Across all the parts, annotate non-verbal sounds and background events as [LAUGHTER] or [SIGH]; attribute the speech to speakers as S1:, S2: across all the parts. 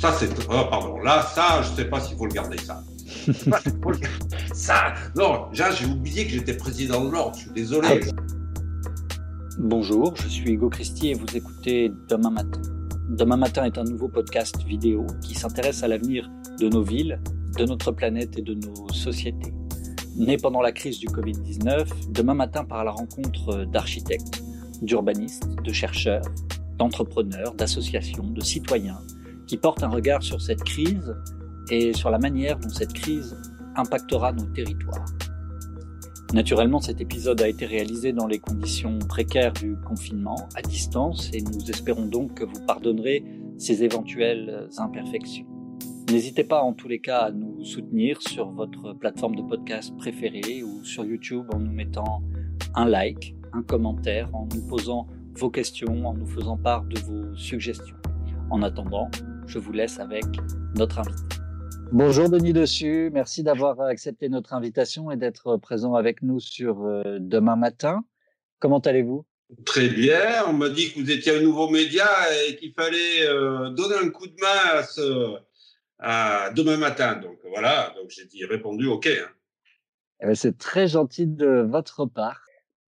S1: ça c'est. Oh, pardon, là, ça, je sais pas s'il faut le garder, ça. ça, non, j'ai oublié que j'étais président de l'ordre, je suis désolé.
S2: Bonjour, je suis Hugo Christie et vous écoutez Demain Matin. Demain Matin est un nouveau podcast vidéo qui s'intéresse à l'avenir de nos villes, de notre planète et de nos sociétés. Né pendant la crise du Covid-19, Demain Matin par la rencontre d'architectes, d'urbanistes, de chercheurs, d'entrepreneurs, d'associations, de citoyens qui portent un regard sur cette crise et sur la manière dont cette crise impactera nos territoires. Naturellement, cet épisode a été réalisé dans les conditions précaires du confinement, à distance, et nous espérons donc que vous pardonnerez ces éventuelles imperfections. N'hésitez pas en tous les cas à nous soutenir sur votre plateforme de podcast préférée ou sur YouTube en nous mettant un like, un commentaire, en nous posant vos questions, en nous faisant part de vos suggestions. En attendant, je vous laisse avec notre invité. Bonjour Denis Dessus, merci d'avoir accepté notre invitation et d'être présent avec nous sur euh, Demain Matin. Comment allez-vous?
S1: Très bien, on m'a dit que vous étiez un nouveau média et qu'il fallait euh, donner un coup de main à, ce, à Demain Matin. Donc voilà, donc j'ai dit répondu OK. Hein.
S2: Eh ben, c'est très gentil de votre part.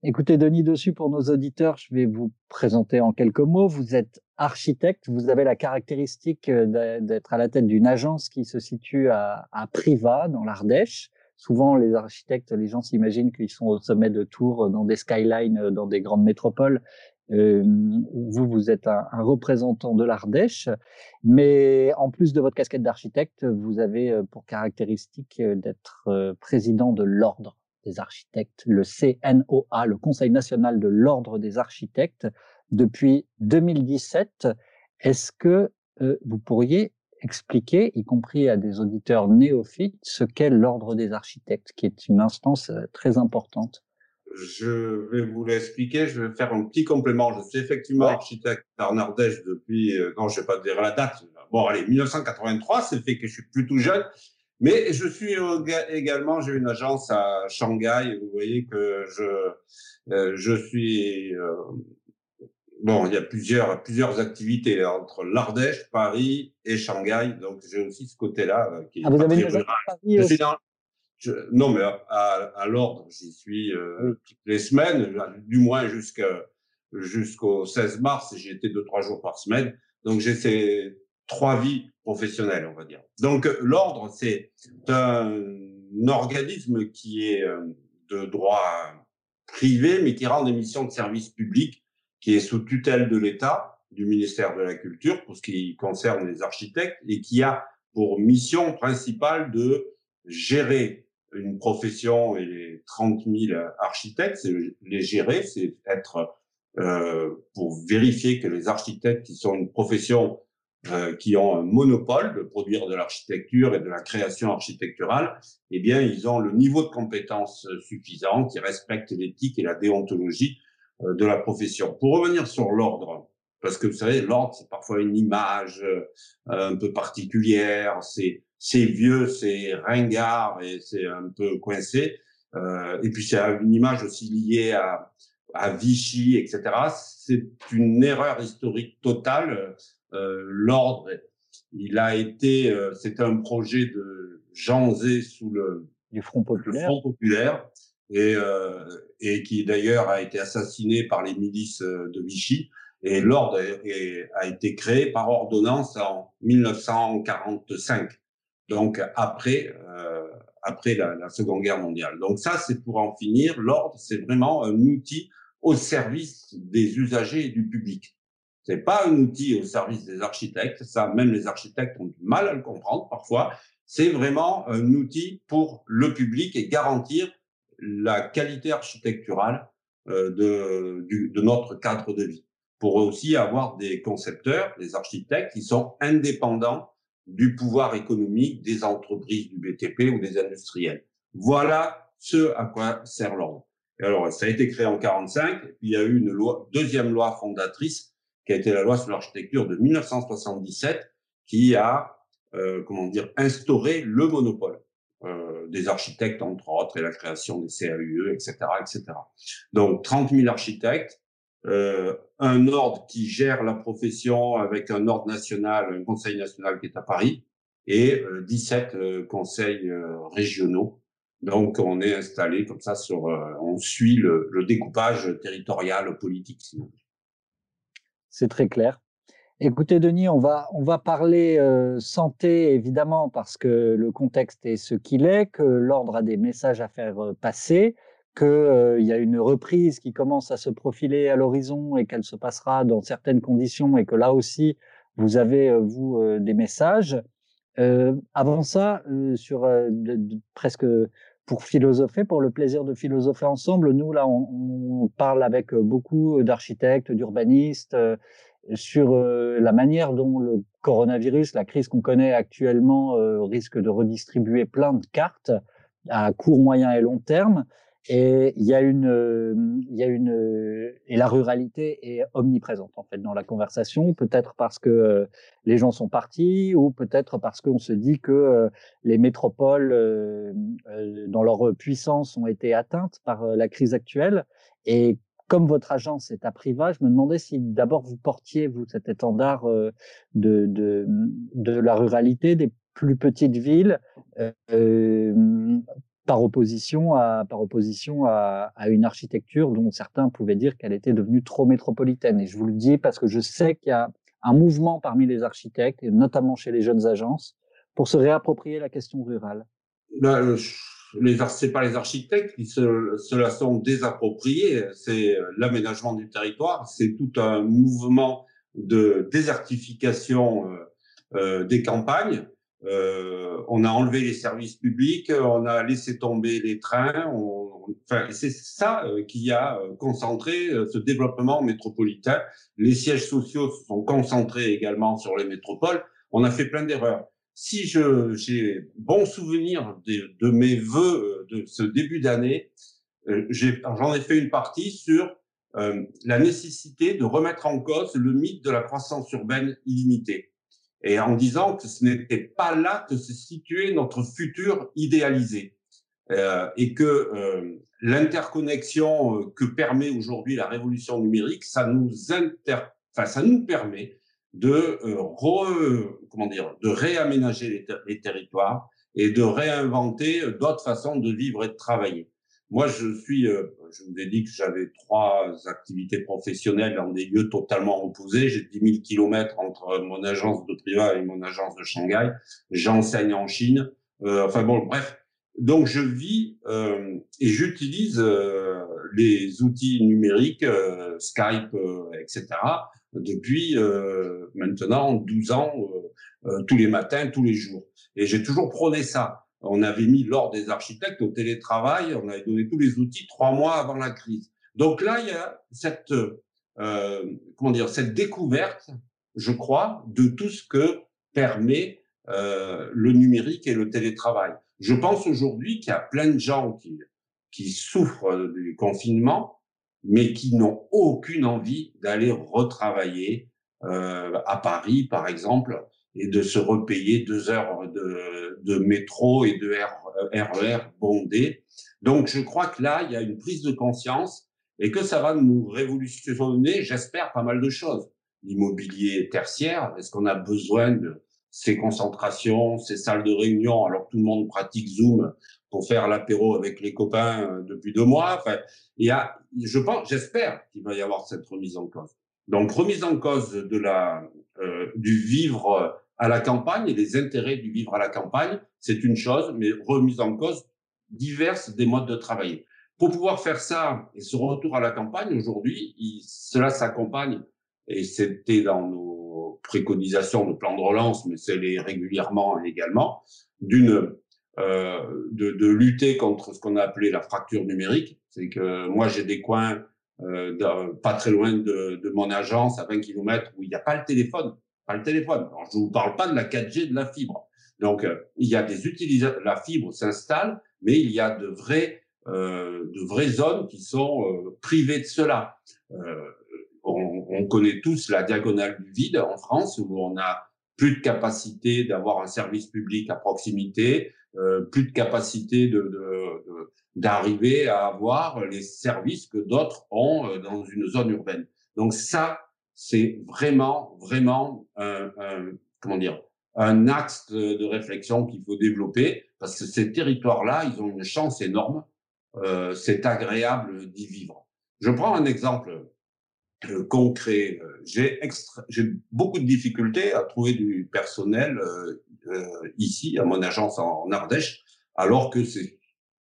S2: Écoutez, Denis Dessus, pour nos auditeurs, je vais vous présenter en quelques mots. Vous êtes architecte, vous avez la caractéristique euh, d'être à la tête d'une agence qui se situe à, à dans l'Ardèche. Souvent, les architectes, les gens s'imaginent qu'ils sont au sommet de tours, dans des skylines, euh, dans des grandes métropoles. Euh, vous, vous êtes un, représentant de l'Ardèche, mais en plus de votre casquette d'architecte, vous avez euh, pour caractéristique d'être président de l'ordre des architectes, le CNOA, le Conseil national de l'ordre des architectes, depuis 2017. Est-ce que euh, vous pourriez expliquer, y compris à des auditeurs néophytes, ce qu'est l'ordre des architectes, qui est une instance euh, très importante?
S1: Je vais vous l'expliquer. Je vais faire un petit complément. Je suis effectivement architecte à Ardèche depuis, euh, non, je vais pas dire la date. Bon, allez, 1983. C'est fait que je suis plutôt jeune. Mais je suis également, j'ai une agence à Shanghai. Vous voyez que je, euh, je suis, euh, bon, il y a plusieurs, plusieurs activités entre l'Ardèche, Paris et Shanghai. Donc, j'ai aussi ce côté-là euh,
S2: qui est ah, vous avez à Paris aussi?
S1: je, non, mais à, à l'ordre, j'y suis toutes les semaines, du moins jusqu'à jusqu'au 16 mars, j'y étais deux trois jours par semaine. Donc j'ai ces trois vies professionnelles, on va dire. Donc l'ordre, c'est un organisme qui est euh, de droit privé, mais qui rend des missions de service public, qui est sous tutelle de l'État, du ministère de la Culture, pour ce qui concerne les architectes, et qui a pour mission principale de gérer une profession et les 30 000 architectes, c'est les gérer, c'est être euh, pour vérifier que les architectes qui sont une profession euh, qui ont un monopole de produire de l'architecture et de la création architecturale, eh bien, ils ont le niveau de compétence suffisant, qui respecte l'éthique et la déontologie euh, de la profession. Pour revenir sur l'ordre, parce que vous savez, l'ordre, c'est parfois une image euh, un peu particulière, c'est c'est vieux, c'est ringard et c'est un peu coincé. Euh, et puis c'est une image aussi liée à, à Vichy, etc. C'est une erreur historique totale euh, l'ordre, il a été, euh, c'était un projet de Jean Zé sous le,
S2: du Front populaire,
S1: Front populaire et, euh, et qui d'ailleurs a été assassiné par les milices de Vichy. Et l'ordre a été créé par ordonnance en 1945, donc après euh, après la, la, Seconde Guerre mondiale. Donc ça, c'est pour en finir. L'ordre, c'est vraiment un outil au service des usagers et du public. C'est pas un outil au service des architectes. Ça, même les architectes ont du mal à le comprendre parfois. C'est vraiment un outil pour le public et garantir la qualité architecturale euh, de, de notre cadre de vie. Pour aussi avoir des concepteurs, des architectes qui sont indépendants du pouvoir économique des entreprises du BTP ou des industriels. Voilà ce à quoi sert l'ordre. Alors, ça a été créé en 45, puis il y a eu une loi, deuxième loi fondatrice qui a été la loi sur l'architecture de 1977, qui a, euh, comment dire, instauré le monopole euh, des architectes, entre autres, et la création des CAUE, etc., etc. Donc, 30 000 architectes, euh, un ordre qui gère la profession avec un ordre national, un conseil national qui est à Paris, et 17 euh, euh, conseils régionaux. Donc, on est installé comme ça sur, on suit le, le découpage territorial politique.
S2: C'est très clair. Écoutez, Denis, on va, on va parler santé, évidemment, parce que le contexte est ce qu'il est, que l'ordre a des messages à faire passer qu'il euh, y a une reprise qui commence à se profiler à l'horizon et qu'elle se passera dans certaines conditions et que là aussi, vous avez, euh, vous, euh, des messages. avant ça, sur presque pour philosopher, pour le plaisir de philosopher ensemble, nous, là, on, parle avec beaucoup d'architectes, d'urbanistes, sur la manière dont le coronavirus, la crise qu'on connaît actuellement, risque de redistribuer plein de cartes à court, moyen et long terme. Et il y a une, euh, il y a une, euh, et la ruralité est omniprésente en fait dans la conversation. Peut-être parce que euh, les gens sont partis, ou peut-être parce qu'on se dit que les métropoles, dans leur puissance, ont été atteintes par la crise actuelle. Et comme votre agence est à Priva, je me demandais si d'abord vous portiez vous cet étendard de, de, de la ruralité des plus petites villes. Euh, par opposition à, par opposition à, une architecture dont certains pouvaient dire qu'elle était devenue trop métropolitaine. Et je vous le dis parce que je sais qu'il y a un mouvement parmi les architectes, et notamment chez les jeunes agences, pour se réapproprier la question rurale.
S1: Ben, les c'est pas les architectes qui se, la sont désappropriés, c'est l'aménagement du territoire, c'est tout un mouvement de désertification euh, euh des campagnes euh, on a enlevé les services publics, on a laissé tomber les trains. enfin, c'est ça euh, qui a euh, concentré ce développement métropolitain. Les sièges sociaux se sont concentrés également sur les métropoles. On a fait plein d'erreurs. Si je j'ai bon souvenir de, mes vœux de ce début d'année, j'en ai, fait une partie sur la nécessité de remettre en cause le mythe de la croissance urbaine illimitée et en disant que ce n'était pas là que se situait notre futur idéalisé euh, et que euh, l'interconnexion euh, que permet aujourd'hui la révolution numérique, ça nous inter... enfin, ça nous permet de euh, re... comment dire, de réaménager les, les territoires et de réinventer d'autres façons de vivre et de travailler. Moi, je suis, euh, je vous ai dit que j'avais trois activités professionnelles dans des lieux totalement opposés. J'ai 10 000 kilomètres entre mon agence de privat et mon agence de Shanghai. J'enseigne en Chine. Euh, enfin bon, bref. Donc, je vis euh, et j'utilise euh, les outils numériques, euh, Skype, etc., depuis maintenant 12 ans, tous les matins, tous les jours. Et j'ai toujours prôné ça. On avait mis l'ordre des architectes au télétravail, on avait donné tous les outils trois mois avant la crise. Donc là, il y a cette, euh, comment dire, cette découverte, je crois, de tout ce que permet euh, le numérique et le télétravail. Je pense aujourd'hui qu'il y a plein de gens qui, qui souffrent du confinement, mais qui n'ont aucune envie d'aller retravailler euh, à Paris, par exemple, et de se repayer deux heures de, de métro et de RER e bondés. Donc, je crois que là, il y a une prise de conscience et que ça va nous révolutionner, j'espère, pas mal de choses. L'immobilier tertiaire, est-ce qu'on a besoin de ces concentrations, ces salles de réunion, alors que tout le monde pratique Zoom pour faire l'apéro avec les copains euh, depuis deux mois? Enfin, il y a, je pense, j'espère qu'il va y avoir cette remise en cause. Donc, remise en cause de la, euh, du vivre à la campagne et les intérêts du vivre à la campagne, c'est une chose, mais remise en cause diverses des modes de travailler. Pour pouvoir faire ça et ce retour à la campagne aujourd'hui, cela s'accompagne et c'était dans nos préconisations de plan de relance, mais c'est les régulièrement également d'une euh, de, de, lutter contre ce qu'on a appelé la fracture numérique. C'est que moi j'ai des coins euh, pas très loin de, de, mon agence, à 20 km, où il n'y a pas le téléphone. Le téléphone. Alors, je ne vous parle pas de la 4G, de la fibre. Donc, euh, il y a des utilisateurs, la fibre s'installe, mais il y a de vraies, euh, de vraies zones qui sont euh, privées de cela. On, on, connaît tous la diagonale du vide en France, où on a plus de capacité d'avoir un service public à proximité, plus de capacité de, d'arriver à avoir les services que d'autres ont dans une zone urbaine. Donc ça, c'est vraiment, vraiment un, comment dire, un axe de, réflexion qu'il faut développer parce que ces territoires-là, ils ont une chance énorme. Euh, c'est agréable d'y vivre. Je prends un exemple euh, concret. J'ai beaucoup de difficultés à trouver du personnel euh, euh ici à mon agence en, Ardèche, alors que c'est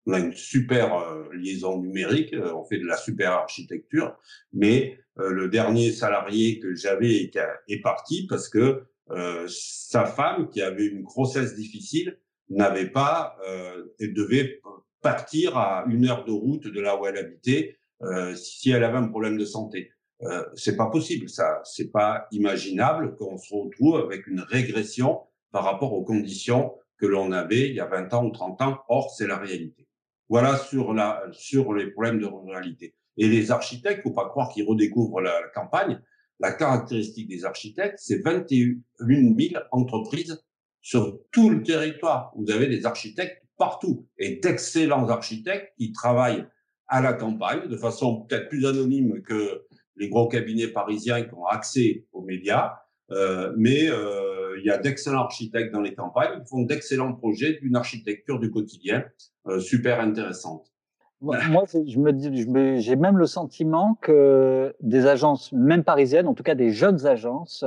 S1: on a une super euh, liaison numérique, on fait de la super architecture, mais le dernier salarié que j'avais est parti parce que euh, sa femme, qui avait une grossesse difficile, n'avait pas euh, et devait partir à une heure de route de là où elle habitait euh, si elle avait un problème de santé. Euh, c'est pas possible, ça. C'est pas imaginable qu'on se retrouve avec une régression par rapport aux conditions que l'on avait il y a 20 ans ou 30 ans. Or, c'est la réalité. Voilà sur la sur les problèmes de ruralité. Et les architectes, faut pas croire qu'ils redécouvrent la, campagne. La caractéristique des architectes, c'est 21 000 entreprises sur tout le territoire. Vous avez des architectes partout et d'excellents architectes qui travaillent à la campagne de façon peut-être plus anonyme que les gros cabinets parisiens qui ont accès aux médias. Euh, mais euh, il y a d'excellents architectes dans les campagnes qui font d'excellents projets d'une architecture du quotidien euh, super intéressante.
S2: Moi, je me dis, j'ai même le sentiment que des agences, même parisiennes, en tout cas des jeunes agences,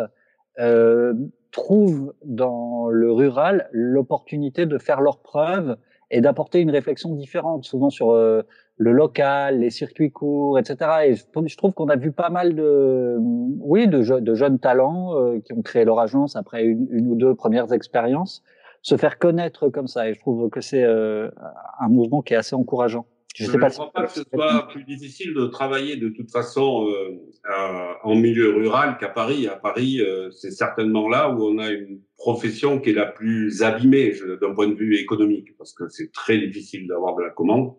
S2: euh, trouvent dans le rural l'opportunité de faire leurs preuves et d'apporter une réflexion différente, souvent sur euh, le local, les circuits courts, etc. Et je, trouve qu'on a vu pas mal de, oui, de, de jeunes talents euh, qui ont créé leur agence après une, une, ou deux premières expériences, se faire connaître comme ça. Et je trouve que c'est euh, un mouvement qui est assez encourageant.
S1: Je ne crois pas que ce soit plus difficile de travailler de toute façon euh, en milieu rural qu'à Paris. À Paris, euh, c'est certainement là où on a une profession qui est la plus abîmée d'un point de vue économique, parce que c'est très difficile d'avoir de la commande.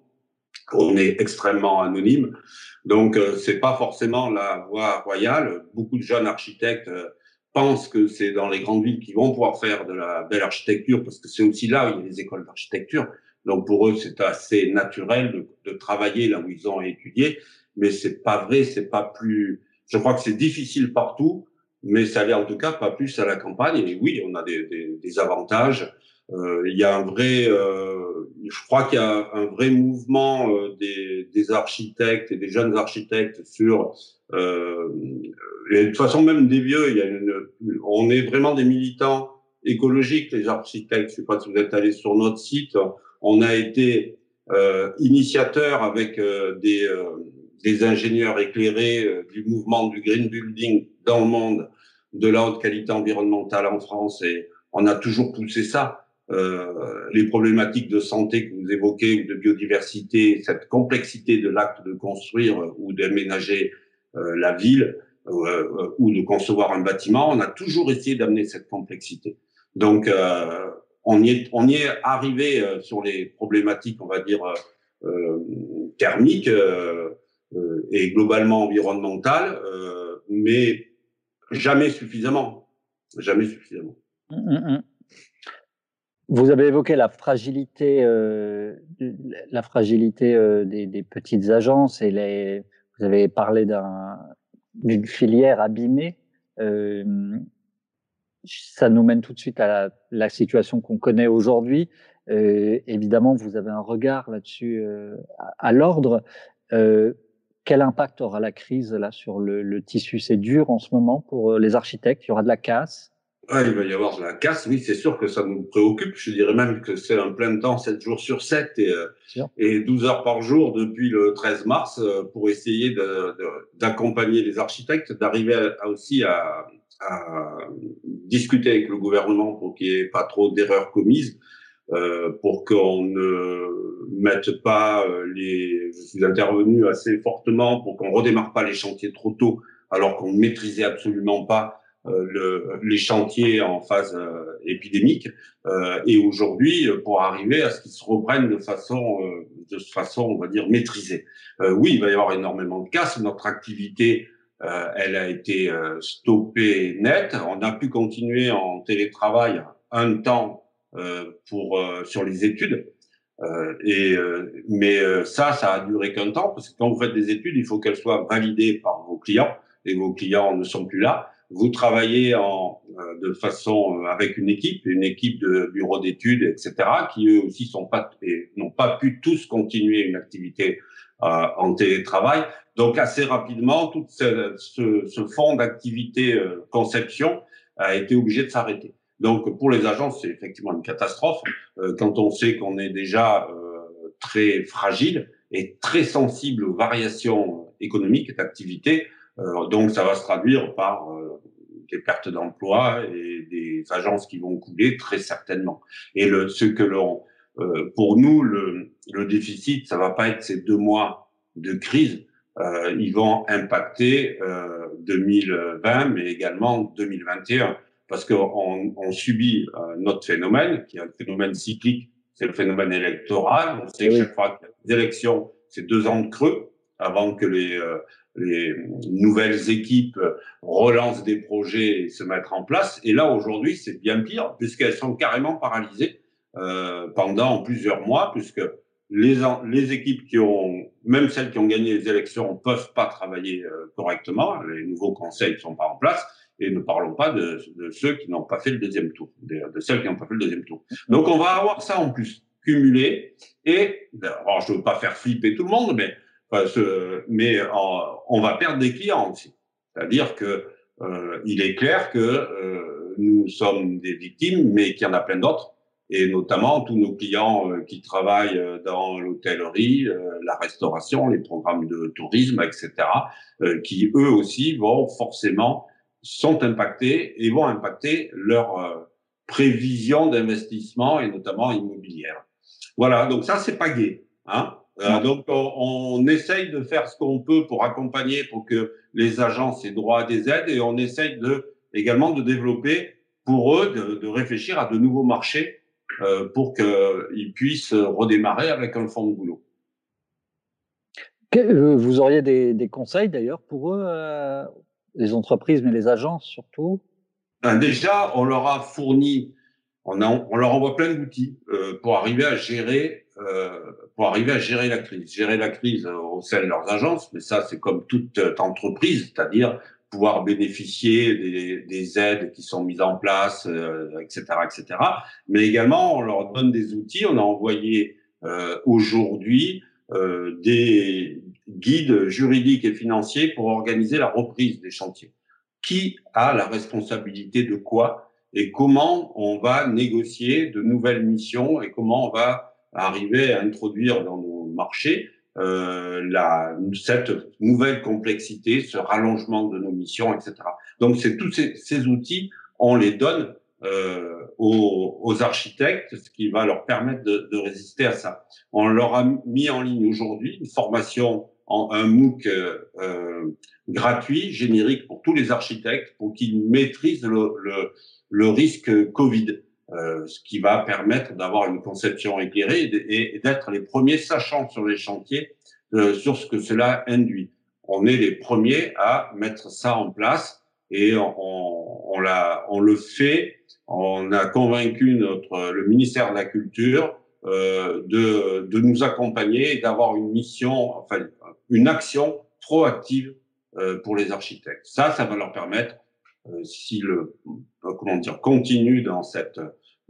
S1: On est extrêmement anonyme, donc euh, c'est pas forcément la voie royale. Beaucoup de jeunes architectes euh, pensent que c'est dans les grandes villes qu'ils vont pouvoir faire de la belle architecture, parce que c'est aussi là où il y a les écoles d'architecture. Donc pour eux, c'est assez naturel de, de, travailler là où ils ont étudié, mais c'est pas vrai, c'est pas plus. Je crois que c'est difficile partout, mais ça l'est en tout cas pas plus à la campagne. Et oui, on a des, des, des avantages. Euh, il y a un vrai, euh, je crois qu'il y a un vrai mouvement euh, des, des, architectes et des jeunes architectes sur, euh, et de toute façon même des vieux. Il y a une, on est vraiment des militants écologiques, les architectes. Je sais pas si vous êtes allés sur notre site on a été euh, initiateur avec euh, des, euh, des, ingénieurs éclairés euh, du mouvement du green building dans le monde, de la haute qualité environnementale en France, et on a toujours poussé ça. les problématiques de santé que vous évoquez, de biodiversité, cette complexité de l'acte de construire ou d'aménager la ville ou de concevoir un bâtiment, on a toujours essayé d'amener cette complexité. Donc, on y est, arrivé euh, sur les problématiques, on va dire, euh, euh thermiques et globalement environnementales, mais jamais suffisamment. Jamais suffisamment. Mmh, mmh, mmh.
S2: Vous avez évoqué la fragilité, la fragilité des, petites agences et vous avez parlé d'une filière abîmée. Ça nous mène tout de suite à la, la situation qu'on connaît aujourd'hui. Euh, évidemment, vous avez un regard là-dessus euh, à, l'ordre. Euh, quel impact aura la crise là sur le, le tissu? C'est dur en ce moment pour les architectes? Il y aura de la casse?
S1: Ouais, il va y avoir de la casse. Oui, c'est sûr que ça nous préoccupe. Je dirais même que c'est un plein temps, 7 jours sur 7 et, et 12 heures par jour depuis le 13 mars pour essayer d'accompagner les architectes, d'arriver aussi à, à discuter avec le gouvernement pour qu'il n'y ait pas trop d'erreurs commises, euh, pour qu'on ne mette pas euh, les. Je suis intervenu assez fortement pour qu'on redémarre pas les chantiers trop tôt, alors qu'on ne maîtrisait absolument pas euh, le, les chantiers en phase euh, épidémique. Euh, et aujourd'hui, pour arriver à ce qu'ils se reprennent de façon, de façon, on va dire maîtrisée. oui, il va y avoir énormément de casse. Notre activité euh, elle a été euh, stoppée net. On a pu continuer en télétravail un temps pour sur les études. et mais ça, ça a duré qu'un temps parce que quand vous faites des études, il faut qu'elles soient validées par vos clients et vos clients ne sont plus là. Vous travaillez en, de façon avec une équipe, une équipe de bureaux d'études, etc., qui eux aussi sont pas n'ont pas pu tous continuer une activité en télétravail. Donc assez rapidement, tout ce, ce, ce fonds d'activité euh, conception a été obligé de s'arrêter. Donc pour les agences, c'est effectivement une catastrophe euh, quand on sait qu'on est déjà euh, très fragile et très sensible aux variations économiques d'activité. donc ça va se traduire par des pertes d'emplois et des agences qui vont couler très certainement. Et le, ce que l'on, pour nous, le, le déficit, ça va pas être ces deux mois de crise, euh, ils vont impacter euh, 2020, mais également 2021, parce qu'on on subit euh, notre phénomène, qui est un phénomène cyclique, c'est le phénomène électoral. On sait que chaque fois qu'il y a des élections, c'est deux ans de creux avant que les, euh, les nouvelles équipes relancent des projets et se mettent en place. Et là, aujourd'hui, c'est bien pire, puisqu'elles sont carrément paralysées euh, pendant plusieurs mois, puisque les, les équipes qui ont, même celles qui ont gagné les élections, peuvent pas travailler euh, correctement. Les nouveaux conseils ne sont pas en place. Et ne parlons pas de, de ceux qui n'ont pas fait le deuxième tour, de, celles qui n'ont pas fait le deuxième tour. Donc on va avoir ça en plus cumulé. Et alors je veux pas faire flipper tout le monde, mais mais on va perdre des clients aussi. C'est-à-dire que euh, il est clair que euh, nous sommes des victimes, mais qu'il y en a plein d'autres et notamment tous nos clients euh, qui travaillent euh, dans l'hôtellerie, euh, la restauration, les programmes de tourisme, etc., qui eux aussi vont forcément sont impactés et vont impacter leur prévision d'investissement et notamment immobilière. Voilà, donc ça c'est pas gai. Hein donc on, on, essaye de faire ce qu'on peut pour accompagner, pour que les agences aient droit à des aides et on essaye de également de développer pour eux de, de réfléchir à de nouveaux marchés euh, pour qu'ils puissent redémarrer avec un fonds de boulot.
S2: Euh, vous auriez des, conseils d'ailleurs pour eux, euh, les entreprises, mais les agences surtout?
S1: Ben, Déjà, on leur a fourni, on, on leur envoie plein d'outils pour arriver à gérer, pour arriver à gérer la crise, gérer la crise au sein de leurs agences. Mais ça, c'est comme toute entreprise, c'est-à-dire pouvoir bénéficier des, des, aides qui sont mises en place, euh, etc., etc. Mais également, on leur donne des outils. On a envoyé euh, aujourd'hui euh, des guides juridiques et financiers pour organiser la reprise des chantiers. Qui a la responsabilité de quoi et comment on va négocier de nouvelles missions et comment on va arriver à introduire dans nos marchés euh, la, cette nouvelle complexité, ce rallongement de nos missions, etc. Donc, c'est tous ces, ces, outils, on les donne euh, aux, aux, architectes, ce qui va leur permettre de, de, résister à ça. On leur a mis en ligne aujourd'hui une formation en un MOOC euh, gratuit, générique pour tous les architectes, pour qu'ils maîtrisent le, le, le risque Covid. Euh, ce qui va permettre d'avoir une conception éclairée et, d'être les premiers sachants sur les chantiers euh, sur ce que cela induit. On est les premiers à mettre ça en place et on, on, l'a, on le fait. On a convaincu notre le ministère de la Culture euh, de, de nous accompagner et d'avoir une mission, enfin une action proactive euh, pour les architectes. Ça, ça va leur permettre, euh, si le comment dire continue dans cette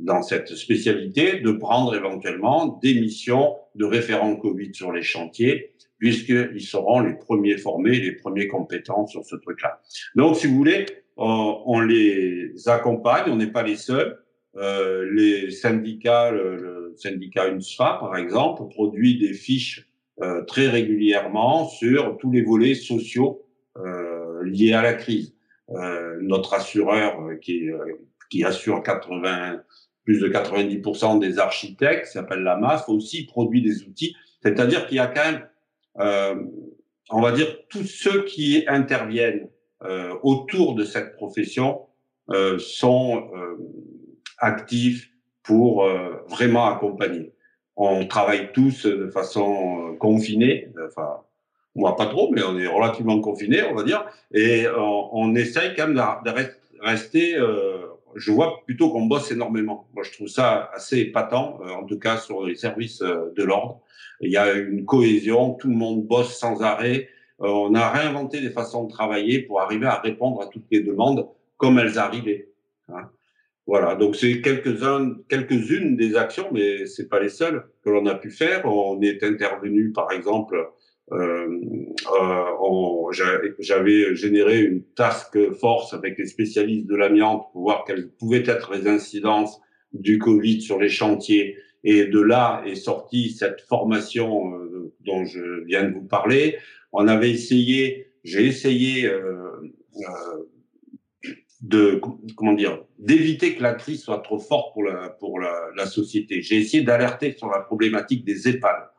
S1: dans cette spécialité de prendre éventuellement des missions de référents Covid sur les chantiers, puisqu'ils seront les premiers formés, les premiers compétents sur ce truc-là. Donc, si vous voulez, on, les accompagne, on n'est pas les seuls. Euh, les syndicats, le, syndicat UNSFA, par exemple, produit des fiches euh, très régulièrement sur tous les volets sociaux euh, liés à la crise. Euh, notre assureur euh, qui, qui assure 80 plus de 90% des architectes, qui s'appelle la MAF, aussi produit des outils. C'est-à-dire qu'il y a quand même, euh, on va dire, tous ceux qui interviennent euh, autour de cette profession euh, sont actifs pour vraiment accompagner. On travaille tous de façon confinée, enfin, moi pas trop, mais on est relativement confinés, on va dire, et on, essaye quand même de rester je vois plutôt qu'on bosse énormément. Moi, je trouve ça assez épatant, euh, en tout cas sur les services euh, de l'ordre. Il y a une cohésion, tout le monde bosse sans arrêt. Euh, on a réinventé des façons de travailler pour arriver à répondre à toutes les demandes comme elles arrivaient. Hein. Voilà, donc c'est quelques-unes des actions, mais c'est pas les seules que l'on a pu faire. On est intervenu, par exemple, j'avais généré une task force avec les spécialistes de l'amiante pour voir quelles pouvaient être les incidences du Covid sur les chantiers. Et de là est sortie cette formation euh, dont je viens de vous parler. On avait essayé, j'ai essayé euh, euh, de comment dire d'éviter que la crise soit trop forte pour la pour la société. J'ai essayé d'alerter sur la problématique des EHPAD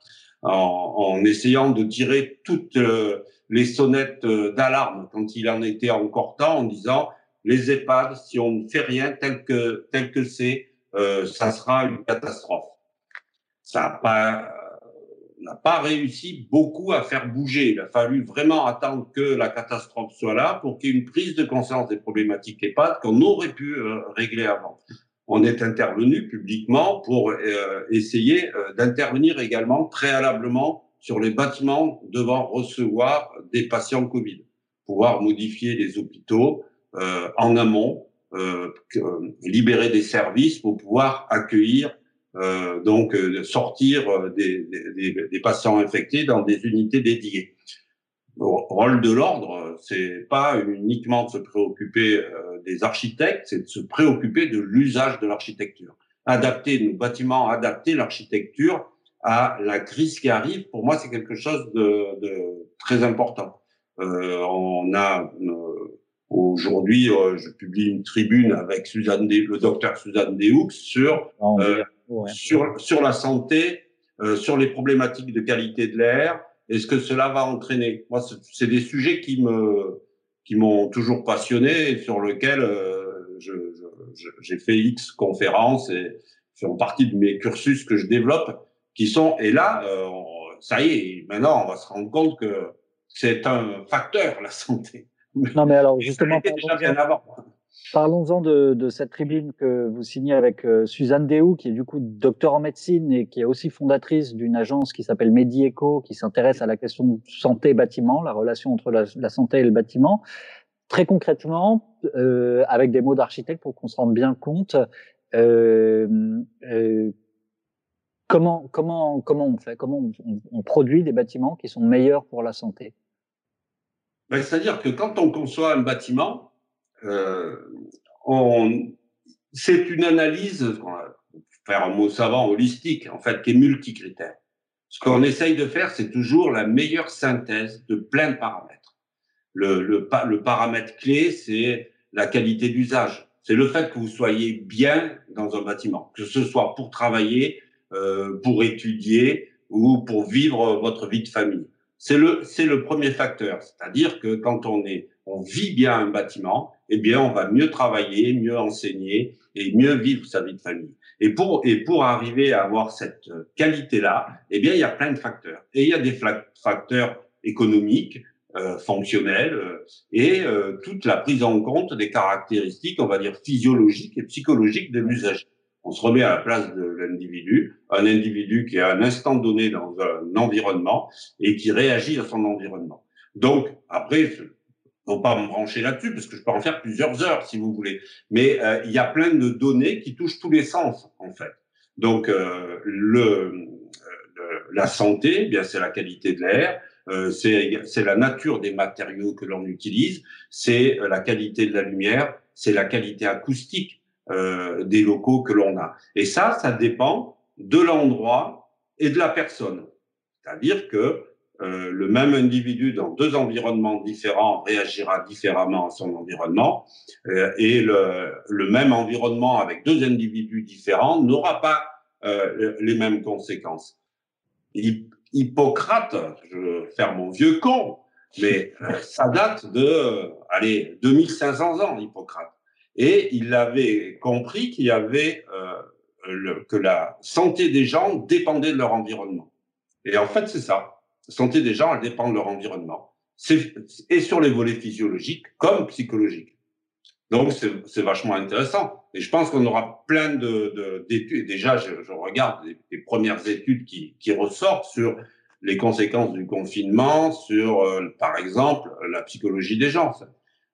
S1: en, en essayant de tirer toutes euh, les sonnettes euh, d'alarme quand il en était encore temps, en disant les EHPAD, si on ne fait rien tel que tel que c'est, euh, ça sera une catastrophe. Ça n'a pas n'a pas réussi beaucoup à faire bouger. Il a fallu vraiment attendre que la catastrophe soit là pour qu'il y ait une prise de conscience des problématiques EHPAD qu'on aurait pu régler avant on est intervenu publiquement pour euh, essayer euh, d'intervenir également préalablement sur les bâtiments devant recevoir des patients Covid, pouvoir modifier les hôpitaux euh, en amont, libérer des services pour pouvoir accueillir donc sortir des, des, patients infectés dans des unités dédiées rôle de l'ordre, c'est pas uniquement de se préoccuper euh, des architectes, c'est de se préoccuper de l'usage de l'architecture. Adapter nos bâtiments, adapter l'architecture à la crise qui arrive, pour moi, c'est quelque chose de, de très important. Euh, on a euh, aujourd'hui, euh, je publie une tribune avec Suzanne le docteur Suzanne Dehoux sur sur sur la santé, sur les problématiques de qualité de l'air, est-ce que cela va entraîner? Moi, c'est des sujets qui me qui m'ont toujours passionné et sur lesquels euh, j'ai fait X conférences et font partie de mes cursus que je développe, qui sont et là, euh, ça y est, maintenant on va se rendre compte que c'est un facteur la santé.
S2: Non mais alors [LAUGHS] justement, déjà bien avant. Parlons-en de, cette tribune que vous signez avec euh, Suzanne Déhou, qui est du coup docteur en médecine et qui est aussi fondatrice d'une agence qui s'appelle Medieco, qui s'intéresse à la question santé-bâtiment, la relation entre la, santé et le bâtiment. Très concrètement, euh, avec des mots d'architecte pour qu'on se rende bien compte, euh, comment, comment, comment on fait, comment on, produit des bâtiments qui sont meilleurs pour la santé?
S1: Ben, C'est-à-dire que quand on conçoit un bâtiment, c'est une analyse, faire un mot savant, holistique, en fait, qui est multicritère. Ce qu'on essaye de faire, c'est toujours la meilleure synthèse de plein de paramètres. Le, le, le paramètre clé, c'est la qualité d'usage. C'est le fait que vous soyez bien dans un bâtiment, que ce soit pour travailler, euh, pour étudier ou pour vivre votre vie de famille. C'est le, c'est le premier facteur. C'est-à-dire que quand on est, on vit bien un bâtiment, eh bien, on va mieux travailler, mieux enseigner et mieux vivre sa vie de famille. Et pour, et pour arriver à avoir cette qualité-là, eh bien, il y a plein de facteurs. Et il y a des facteurs économiques, euh, fonctionnels, euh, et euh, toute la prise en compte des caractéristiques, on va dire, physiologiques et psychologiques de l'usager. On se remet à la place de l'individu, un individu qui est à un instant donné dans un environnement et qui réagit à son environnement. Donc, après, faut pas me brancher là-dessus parce que je peux en faire plusieurs heures si vous voulez. Mais euh, il y a plein de données qui touchent tous les sens en fait. Donc euh, le, la santé, eh bien c'est la qualité de l'air, euh, c'est la nature des matériaux que l'on utilise, c'est la qualité de la lumière, c'est la qualité acoustique des locaux que l'on a. Et ça, ça dépend de l'endroit et de la personne. C'est-à-dire que euh, le même individu dans deux environnements différents réagira différemment à son environnement euh, et le, même environnement avec deux individus différents n'aura pas euh, les mêmes conséquences. Hippocrate, je faire mon vieux con, mais ça date de, allez, 2500 ans, Hippocrate. Et il avait compris qu'il y avait que la santé des gens dépendait de leur environnement. Et en fait, c'est ça santé des gens, elle dépend de leur environnement. Et sur les volets physiologiques comme psychologiques. Donc, c'est vachement intéressant. Et je pense qu'on aura plein d'études. De, Déjà, je, je regarde les, premières études qui, qui, ressortent sur les conséquences du confinement, sur, euh, par exemple, la psychologie des gens.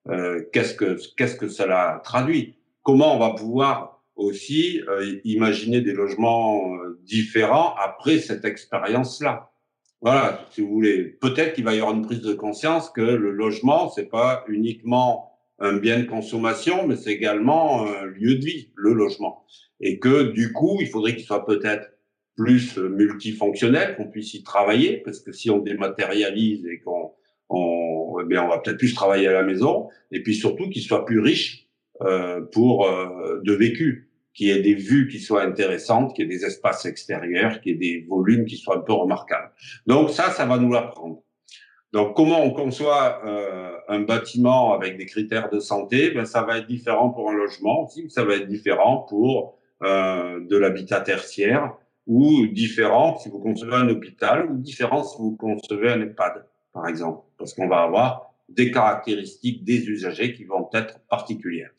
S1: Euh, qu'est-ce que qu'est-ce que cela traduit? Comment on va pouvoir aussi euh, imaginer des logements euh, différents après cette expérience-là? Voilà, si vous voulez. Peut-être qu'il va y avoir une prise de conscience que le logement, c'est pas uniquement un bien de consommation, mais c'est également un lieu de vie, le logement. Et que du coup, il faudrait qu'il soit peut-être plus multifonctionnel, qu'on puisse y travailler, parce que si on dématérialise et qu'on on, eh bien, on va peut-être plus travailler à la maison, et puis surtout qu'il soit plus riche euh, pour euh, de vécu, qu'il y ait des vues qui soient intéressantes, qu'il y ait des espaces extérieurs, qu'il y ait des volumes qui soient un peu remarquables. Donc ça, ça va nous l'apprendre. Donc, comment on conçoit euh, un bâtiment avec des critères de santé? Ben, Ça va être différent pour un logement aussi, ça va être différent pour euh, de l'habitat tertiaire, ou différent si vous concevez un hôpital, ou différent si vous concevez un EHPAD, par exemple, parce qu'on va avoir des caractéristiques des usagers qui vont être particulières.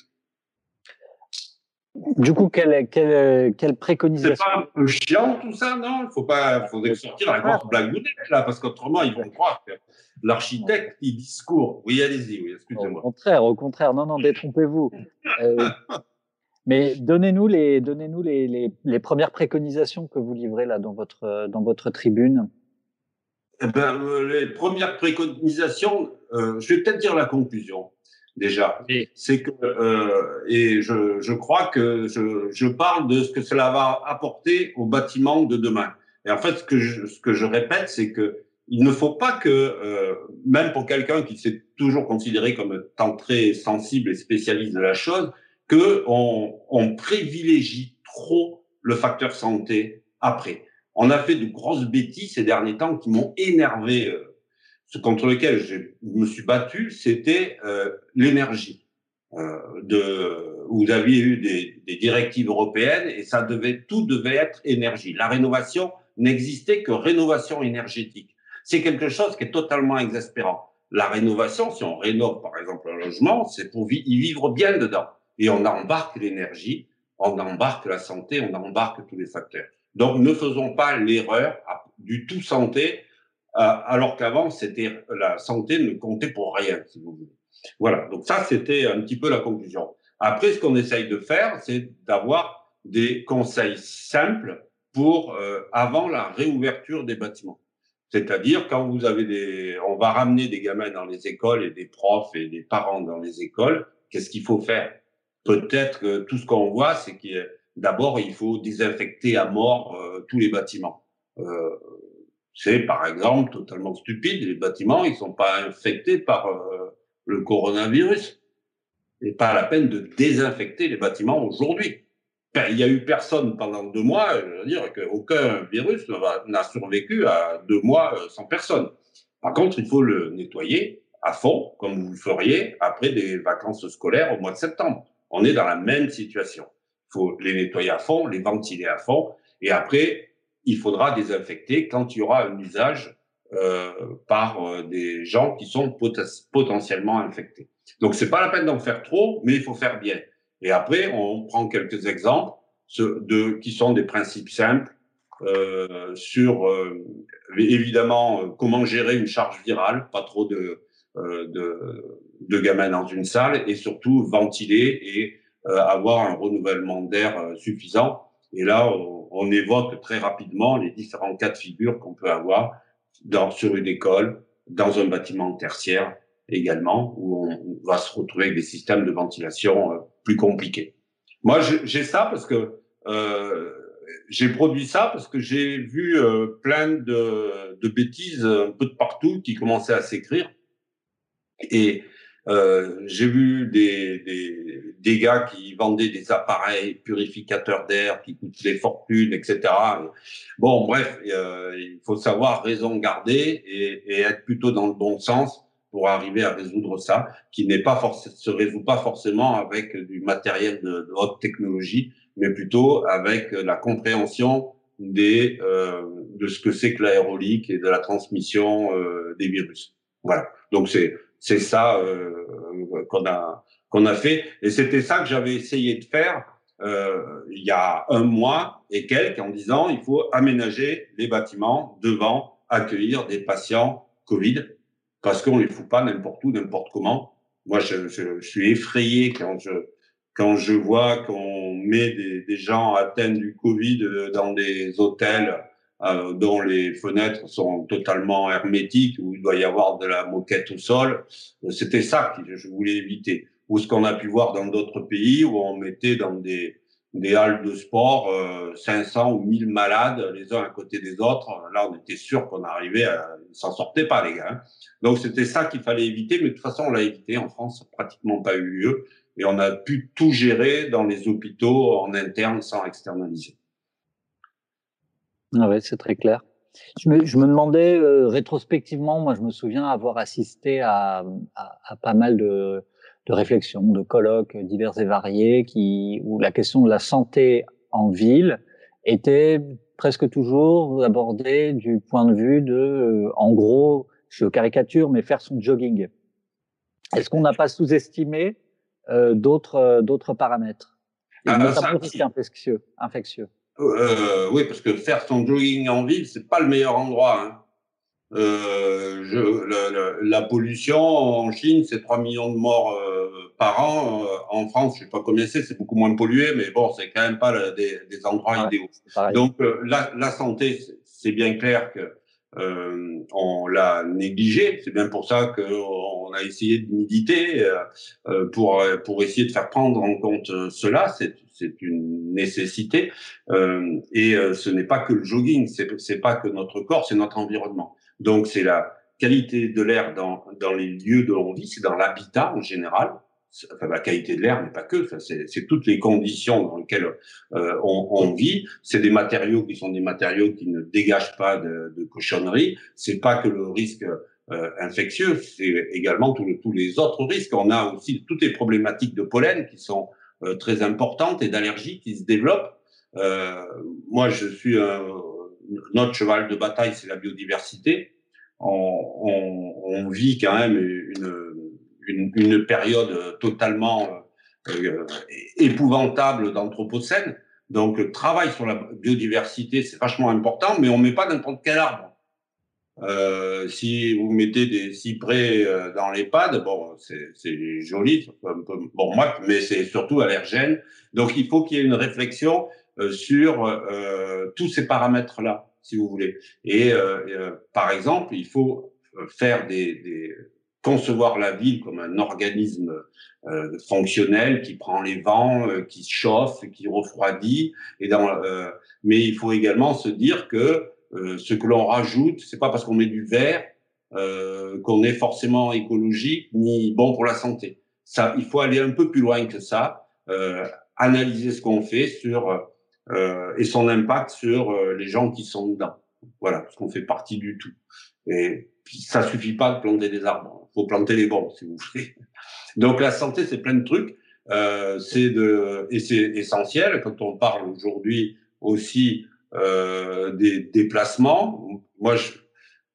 S2: Du coup, quelle, quelle, quelle préconisation
S1: C'est pas un peu chiant tout ça, non? Il faut pas, faudrait sortir la grosse blagounette là, parce qu'autrement ils vont croire que l'architecte il discours. Oui, allez-y, oui, excusez-moi.
S2: Au contraire, au contraire, non, non, détrompez-vous. Euh, mais donnez-nous les, donnez-nous les, les, les, premières préconisations que vous livrez là dans votre dans votre tribune.
S1: Eh ben, euh, les premières préconisations, euh, je vais peut-être dire la conclusion déjà. C'est que euh, et je, je, crois que je, je, parle de ce que cela va apporter au bâtiment de demain. Et en fait, ce que je, ce que je répète, c'est que il ne faut pas que, euh, même pour quelqu'un qui s'est toujours considéré comme étant très sensible et spécialiste de la chose, que on, on privilégie trop le facteur santé après. On a fait de grosses bêtises ces derniers temps qui m'ont énervé. Euh, ce contre lequel je me suis battu, c'était euh, l'énergie. Euh, vous aviez eu des, des, directives européennes et ça devait, tout devait être énergie. La rénovation n'existait que rénovation énergétique. C'est quelque chose qui est totalement exaspérant. La rénovation, si on rénove par exemple un logement, c'est pour y vivre bien dedans. Et on embarque l'énergie, on embarque la santé, on embarque tous les facteurs. Donc ne faisons pas l'erreur du tout santé alors qu'avant, c'était la santé ne comptait pour rien, si vous voulez. Voilà, donc ça, c'était un petit peu la conclusion. Après, ce qu'on essaye de faire, c'est d'avoir des conseils simples pour euh, avant la réouverture des bâtiments. C'est-à-dire quand vous avez des, on va ramener des gamins dans les écoles et des profs et des parents dans les écoles, qu'est-ce qu'il faut faire? Peut-être que tout ce qu'on voit, c'est qu'il d'abord il faut désinfecter à mort euh, tous les bâtiments. Euh, c'est par exemple totalement stupide. Les bâtiments, ils sont pas infectés par euh, le coronavirus. Et pas la peine de désinfecter les bâtiments aujourd'hui. Ben, il y a eu personne pendant deux mois, je veux dire qu'aucun virus n'a survécu à deux mois euh, sans personne. Par contre, il faut le nettoyer à fond, comme vous le feriez après des vacances scolaires au mois de septembre. On est dans la même situation. Il faut les nettoyer à fond, les ventiler à fond, et après, il faudra désinfecter quand il y aura un usage euh, par euh, des gens qui sont potentiellement infectés. Donc c'est pas la peine d'en faire trop, mais il faut faire bien. Et après, on prend quelques exemples de qui sont des principes simples euh, sur euh, évidemment euh, comment gérer une charge virale, pas trop de de, de gamins dans une salle, et surtout ventiler et avoir un renouvellement d'air suffisant. Et là, on, évoque très rapidement les différents cas de figure qu'on peut avoir dans, sur une école, dans un bâtiment tertiaire également, où on va se retrouver avec des systèmes de ventilation euh, plus compliqués. Moi, j'ai ça parce que euh, j'ai produit ça parce que j'ai vu euh, plein de, de, bêtises un peu de partout qui commençaient à s'écrire. Et euh, j'ai vu des, des, des, gars qui vendaient des appareils purificateurs d'air qui coûtent des fortunes, etc. Bon, bref, euh, il faut savoir raison garder et, et, être plutôt dans le bon sens pour arriver à résoudre ça, qui n'est pas se résout pas forcément avec du matériel de, de, haute technologie, mais plutôt avec la compréhension des euh, de ce que c'est que l'aérolique et de la transmission euh, des virus. Voilà. Donc c'est c'est ça euh, qu'on a qu'on a fait. Et c'était ça que j'avais essayé de faire euh, il y a un mois et quelques en disant il faut aménager les bâtiments devant accueillir des patients Covid parce qu'on les fout pas n'importe où, n'importe comment. Moi, je, je, suis effrayé quand je quand je vois qu'on met des, des, gens atteints du Covid dans des hôtels euh, dont les fenêtres sont totalement hermétiques, où il doit y avoir de la moquette au sol. C'était ça que je voulais éviter. Ou ce qu'on a pu voir dans d'autres pays où on mettait dans des, des halles de sport euh, 500 ou 1000 malades les uns à côté des autres. Là, on était sûr qu'on arrivait à... s'en sortait pas, les gars. Hein. Donc, c'était ça qu'il fallait éviter. Mais de toute façon, on l'a évité. En France, ça pratiquement pas eu lieu. Et on a pu tout gérer dans les hôpitaux en interne sans externaliser.
S2: Ah ouais, c'est très clair. Je me, je me demandais euh, rétrospectivement, moi je me souviens avoir assisté à, à, à pas mal de, de, réflexions, de colloques divers et variés, qui, où la question de la santé en ville était presque toujours abordée du point de vue de, euh, en gros, je caricature, mais faire son jogging. Est-ce qu'on n'a pas sous-estimé euh, d'autres euh, d'autres paramètres, ah, notamment le risque infectieux, infectieux
S1: euh, oui, parce que faire son jogging en ville, c'est pas le meilleur endroit. Hein. Euh, je, le, le, la pollution en Chine, c'est 3 millions de morts euh, par an. Euh, en France, je sais pas combien c'est, c'est beaucoup moins pollué, mais bon, c'est quand même pas le, des, des, endroits idéaux. Donc euh, la, la, santé, c'est bien clair que euh, on l'a négligé. C'est bien pour ça qu'on a essayé de méditer euh, pour pour essayer de faire prendre en compte cela. C'est c'est une nécessité. Euh, et euh, ce n'est pas que le jogging, c'est pas que notre corps, c'est notre environnement. Donc c'est la qualité de l'air dans, dans les lieux de l'on vit, c'est dans l'habitat en général. Enfin, la qualité de l'air n'est pas que, c'est toutes les conditions dans lesquelles euh, on, on, vit. C'est des matériaux qui sont des matériaux qui ne dégagent pas de, de cochonnerie. C'est pas que le risque euh, infectieux, c'est également tous les, autres risques. On a aussi toutes les problématiques de pollen qui sont euh, très importante et d'allergies qui se développent. Euh, moi, je suis un, notre cheval de bataille, c'est la biodiversité. On, on, on, vit quand même une, une période totalement euh, épouvantable d'anthropocène. Donc, le travail sur la biodiversité, c'est vachement important, mais on met pas n'importe quel arbre. Euh, si vous mettez des cyprès euh, dans les pads, bon, c'est joli, un peu, mais c'est surtout allergène. Donc, il faut qu'il y ait une réflexion euh, sur euh, tous ces paramètres-là, si vous voulez. Et par exemple, il faut faire des, concevoir la ville comme un organisme fonctionnel qui prend les vents, qui chauffe, qui refroidit. Et dans, mais il faut également se dire que euh, ce que l'on rajoute, c'est pas parce qu'on met du verre euh, qu'on est forcément écologique ni bon pour la santé. Ça, il faut aller un peu plus loin que ça, euh, analyser ce qu'on fait sur euh, et son impact sur euh, les gens qui sont dedans. Voilà, parce qu'on fait partie du tout. Et ça suffit pas de planter des arbres. Faut planter les bons, si vous voulez. Donc la santé, c'est plein de trucs. Euh, c'est de et c'est essentiel quand on parle aujourd'hui aussi euh, des déplacements. Moi,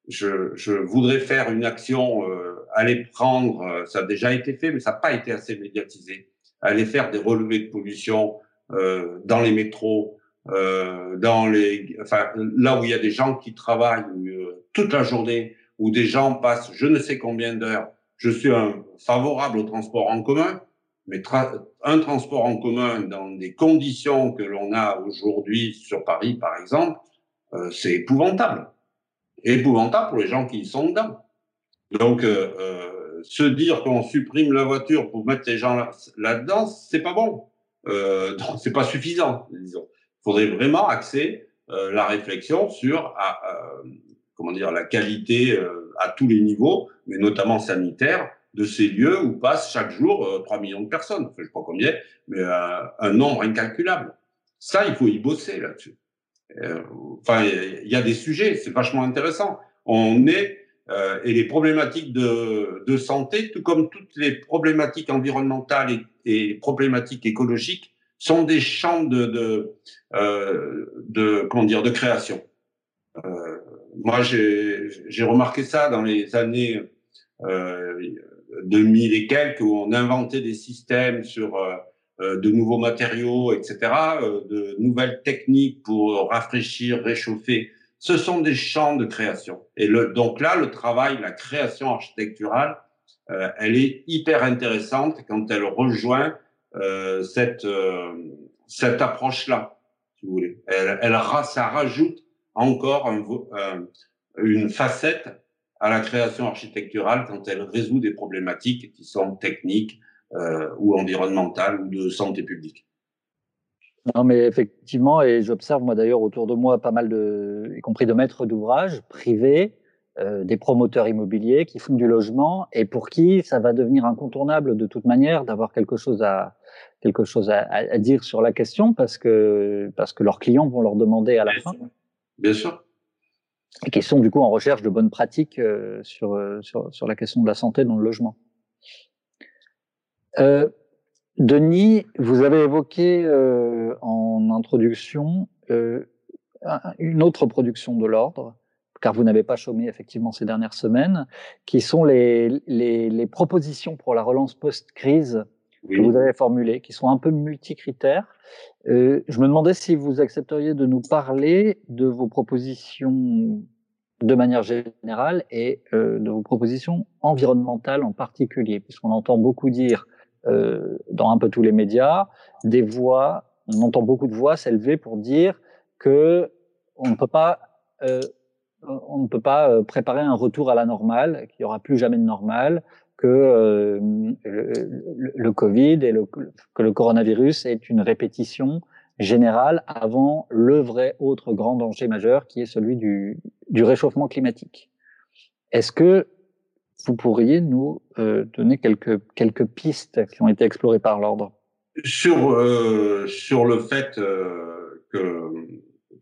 S1: je, voudrais faire une action, euh, aller prendre, ça a déjà été fait, mais ça n'a pas été assez médiatisé, aller faire des relevés de pollution dans les métros, dans les, enfin, là où il y a des gens qui travaillent toute la journée, où des gens passent je ne sais combien d'heures. Je suis un favorable au transport en commun, mais un transport en commun dans des conditions que l'on a aujourd'hui sur Paris, par exemple, euh, c'est épouvantable. Épouvantable pour les gens qui y sont dedans. Donc, euh, euh, se dire qu'on supprime la voiture pour mettre les gens là-dedans, là c'est pas bon. Euh, [LAUGHS] c'est pas suffisant, disons. Il faudrait vraiment axer euh, la réflexion sur à, comment dire la qualité à tous les niveaux, mais notamment sanitaire, de ces lieux où passent chaque jour euh, 3 millions de personnes. Je ne sais pas combien, mais euh, un nombre incalculable. Ça, il faut y bosser là-dessus. Euh, enfin, il y a des sujets, c'est vachement intéressant. On est euh, et les problématiques de, de, santé, tout comme toutes les problématiques environnementales et, et problématiques écologiques, sont des champs de, de, euh, de comment dire de création. Euh, moi, j'ai remarqué ça dans les années 2000 et quelques où on inventait des systèmes sur de nouveaux matériaux, etc., de nouvelles techniques pour rafraîchir, réchauffer. Ce sont des champs de création. Et le, donc là, le travail, la création architecturale, elle est hyper intéressante quand elle rejoint cette cette approche-là, si vous voulez. Elle, elle, ça rajoute encore un, une facette à la création architecturale quand elle résout des problématiques qui sont techniques euh, ou environnementales ou de santé publique.
S2: Non, mais effectivement, et j'observe moi d'ailleurs autour de moi pas mal de, y compris de maîtres d'ouvrage privés, euh, des promoteurs immobiliers qui font du logement et pour qui ça va devenir incontournable de toute manière d'avoir quelque chose à quelque chose à, à, dire sur la question parce que parce que leurs clients vont leur demander à la fin.
S1: Bien sûr
S2: et qui sont du coup en recherche de bonnes pratiques euh, sur, euh, sur, sur, la question de la santé dans le logement. Euh, Denis, vous avez évoqué en introduction une autre production de l'ordre, car vous n'avez pas chômé effectivement ces dernières semaines, qui sont les, les propositions pour la relance post-crise que vous avez formulées, qui sont un peu multicritères. Euh, je me demandais si vous accepteriez de nous parler de vos propositions de manière générale et euh, de vos propositions environnementales en particulier, puisqu'on entend beaucoup dire euh, dans un peu tous les médias des voix, on entend beaucoup de voix s'élever pour dire que on ne peut pas euh, on ne peut pas euh, préparer un retour à la normale, qu'il n'y aura plus jamais de normale, que euh, le, Covid et le, que le coronavirus est une répétition générale avant le vrai autre grand danger majeur qui est celui du, du réchauffement climatique. Est-ce que vous pourriez nous euh, donner quelques, quelques pistes qui ont été explorées par l'ordre?
S1: Sur, euh, sur le fait euh, que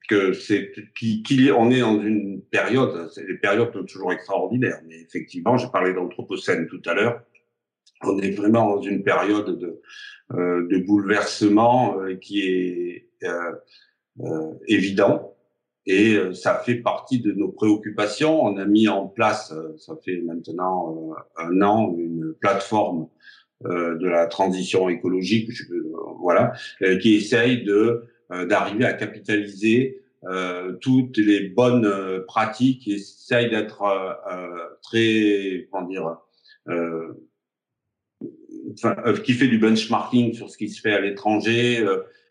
S1: que c'est qu'il on est dans une période, les périodes sont toujours extraordinaires, mais effectivement, j'ai parlé d'anthropocène tout à l'heure, on est vraiment dans une période de, euh, de bouleversement euh, qui est euh, euh évident et euh, ça fait partie de nos préoccupations. On a mis en place, ça fait maintenant un an, une plateforme de la transition écologique, je, voilà, qui essaye de euh, d'arriver à capitaliser euh, toutes les bonnes euh, pratiques et essaye d'être très, comment dire, qui fait du benchmarking sur ce qui se fait à l'étranger,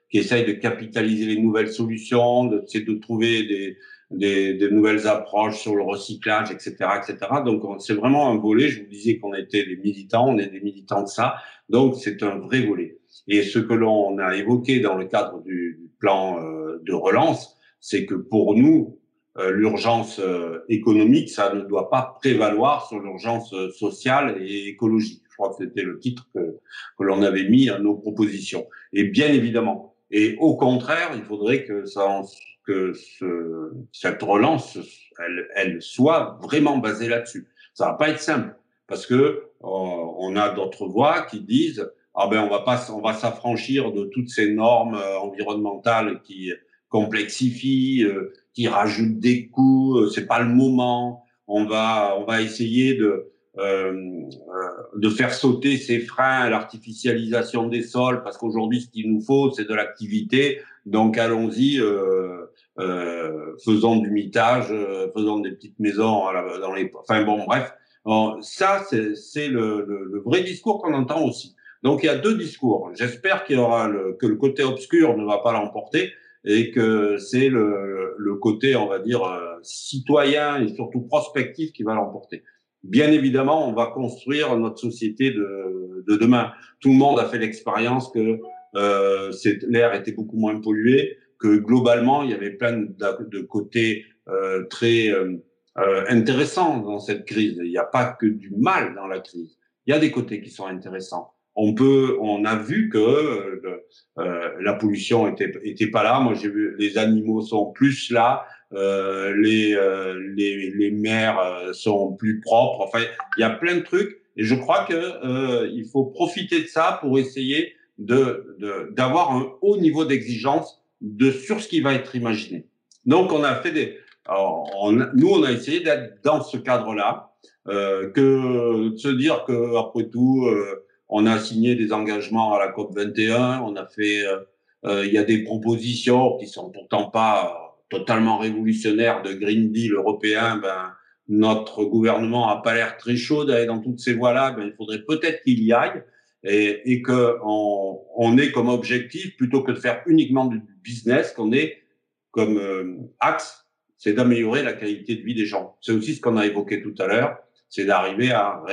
S1: qui essaye de capitaliser les nouvelles solutions, de, de trouver des, des, des, nouvelles approches sur le recyclage, etc., etc. Donc c'est vraiment un volet. Je vous disais qu'on était des militants, on est des militants de ça. Donc c'est un vrai volet. Et ce que l'on a évoqué dans le cadre du, plan euh, de relance, c'est que pour nous, euh, l'urgence euh, économique, ça ne doit pas prévaloir sur l'urgence sociale et écologique. Je crois que c'était le titre que, l'on avait mis à nos propositions. Et bien évidemment, et au contraire, il faudrait que, cette relance, elle, elle soit vraiment basée là-dessus. Ça va pas être simple parce que on a d'autres voix qui disent ah ben on va pas, on va s'affranchir de toutes ces normes euh, environnementales qui complexifient, euh, qui rajoutent des coûts. Euh, c'est pas le moment. On va, on va essayer de de faire sauter ces freins à l'artificialisation des sols parce qu'aujourd'hui ce qu'il nous faut c'est de l'activité. Donc allons-y. Euh, euh, faisons du mitage, faisons des petites maisons dans les. Enfin bon, bref, ça c'est le, le, le, vrai discours qu'on entend aussi. Donc il y a deux discours. J'espère qu'il aura le, que le côté obscur ne va pas l'emporter et que c'est le, le, côté, on va dire, euh, citoyen et surtout prospectif qui va l'emporter. Bien évidemment, on va construire notre société de, de demain. Tout le monde a fait l'expérience que euh, l'air était beaucoup moins pollué, que globalement, il y avait plein de, de côtés euh, très euh, euh, intéressants dans cette crise. Il n'y a pas que du mal dans la crise. Il y a des côtés qui sont intéressants on peut, on a vu que euh, euh, la pollution était, était pas là. Moi, j'ai vu les animaux sont plus là, euh, les, euh, les, les mers euh, sont plus propres. Enfin, il y a plein de trucs, et je crois que il faut profiter de ça pour essayer de d'avoir un haut niveau d'exigence de sur ce qui va être imaginé. Donc, on a fait des Alors, nous, on a essayé d'être dans ce cadre-là, euh, que de se dire que après tout, euh, on a signé des engagements à la COP 21, on a fait, euh, euh, il y a des propositions qui sont pourtant pas totalement révolutionnaires de Green Deal européen. Ben, notre gouvernement a pas l'air très chaud d'aller dans toutes ces voies-là. Ben, il faudrait peut-être qu'il y aille et, et que on, on ait comme objectif plutôt que de faire uniquement du business, qu'on ait comme euh, axe, c'est d'améliorer la qualité de vie des gens. C'est aussi ce qu'on a évoqué tout à l'heure, c'est d'arriver à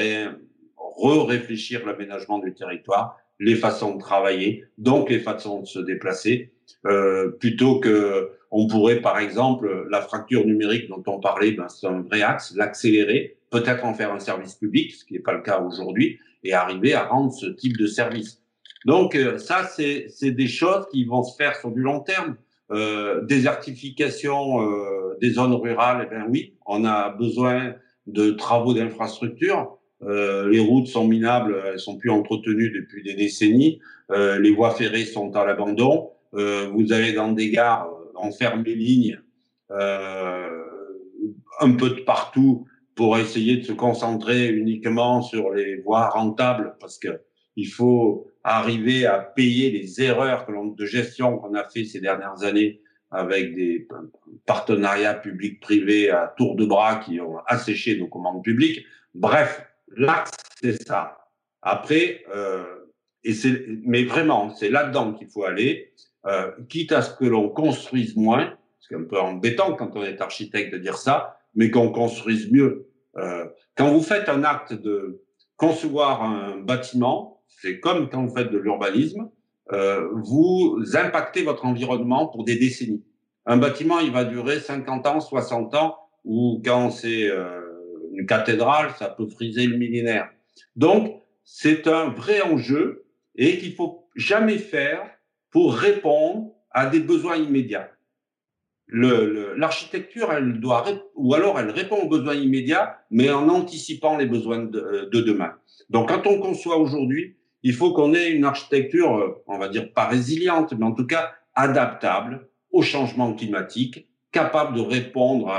S1: re-réfléchir l'aménagement du territoire, les façons de travailler, donc les façons de se déplacer, euh, plutôt que on pourrait, par exemple, la fracture numérique dont on parlait, ben, c'est un vrai axe, l'accélérer, peut-être en faire un service public, ce qui n'est pas le cas aujourd'hui, et arriver à rendre ce type de service. Donc euh, ça, c'est des choses qui vont se faire sur du long terme. Euh, désertification euh, des zones rurales, eh bien oui, on a besoin de travaux d'infrastructure. Euh, les routes sont minables, elles sont plus entretenues depuis des décennies. Euh, les voies ferrées sont à l'abandon. Euh, vous allez dans des gares, on ferme les lignes un peu de partout pour essayer de se concentrer uniquement sur les voies rentables parce que il faut arriver à payer les erreurs de gestion qu'on a fait ces dernières années avec des partenariats publics-privés à tour de bras qui ont asséché nos commandes publiques. Bref, l'axe, c'est ça. Après, euh, et mais vraiment, c'est là-dedans qu'il faut aller, euh, quitte à ce que l'on construise moins, c'est un peu embêtant quand on est architecte de dire ça, mais qu'on construise mieux. Euh, quand vous faites un acte de concevoir un bâtiment, c'est comme quand vous faites de l'urbanisme, euh, vous impactez votre environnement pour des décennies. Un bâtiment, il va durer 50 ans, 60 ans, ou quand c'est euh, une cathédrale, ça peut friser le millénaire. Donc, c'est un vrai enjeu et qu'il faut jamais faire pour répondre à des besoins immédiats. L'architecture, elle doit, ou alors elle répond aux besoins immédiats, mais en anticipant les besoins de, de demain. Donc, quand on conçoit aujourd'hui, il faut qu'on ait une architecture, on va dire pas résiliente, mais en tout cas adaptable au changement climatique, capable de répondre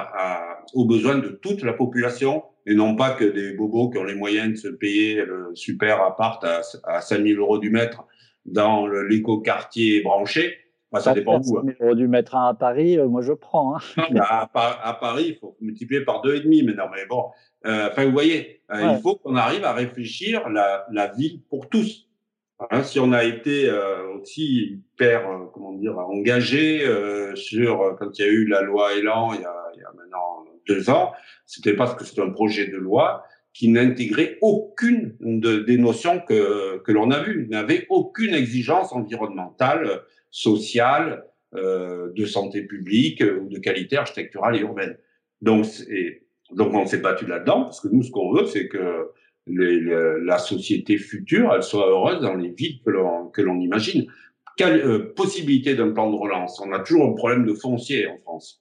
S1: aux besoins de toute la population et non pas que des bobos qui ont les moyens de se payer le super appart à, à 5000 euros du mètre dans l'éco-quartier branché.
S2: Bah, ça dépend où. 5000 hein. euros du mètre à Paris, euh, moi je prends. Hein. [LAUGHS]
S1: à, à, Paris, il faut multiplier par deux et demi. Mais non, mais bon, euh, enfin, vous voyez, euh, il faut qu'on arrive à réfléchir la, la ville pour tous. Hein, si on a été euh, aussi hyper, comment dire, engagé sur quand il y a eu la loi Elan il y a, il y a maintenant deux ans, c'était parce que c'était un projet de loi qui n'intégrait aucune de, des notions que, que l'on a vues, n'avait aucune exigence environnementale, sociale, euh, de santé publique ou de qualité architecturale et urbaine. Donc, c'est donc on s'est battu là-dedans parce que nous, ce qu'on veut, c'est que les, la société future, elle soit heureuse dans les villes que l'on que l'on imagine. Quelle euh, possibilité d'un plan de relance? On a toujours un problème de foncier en France.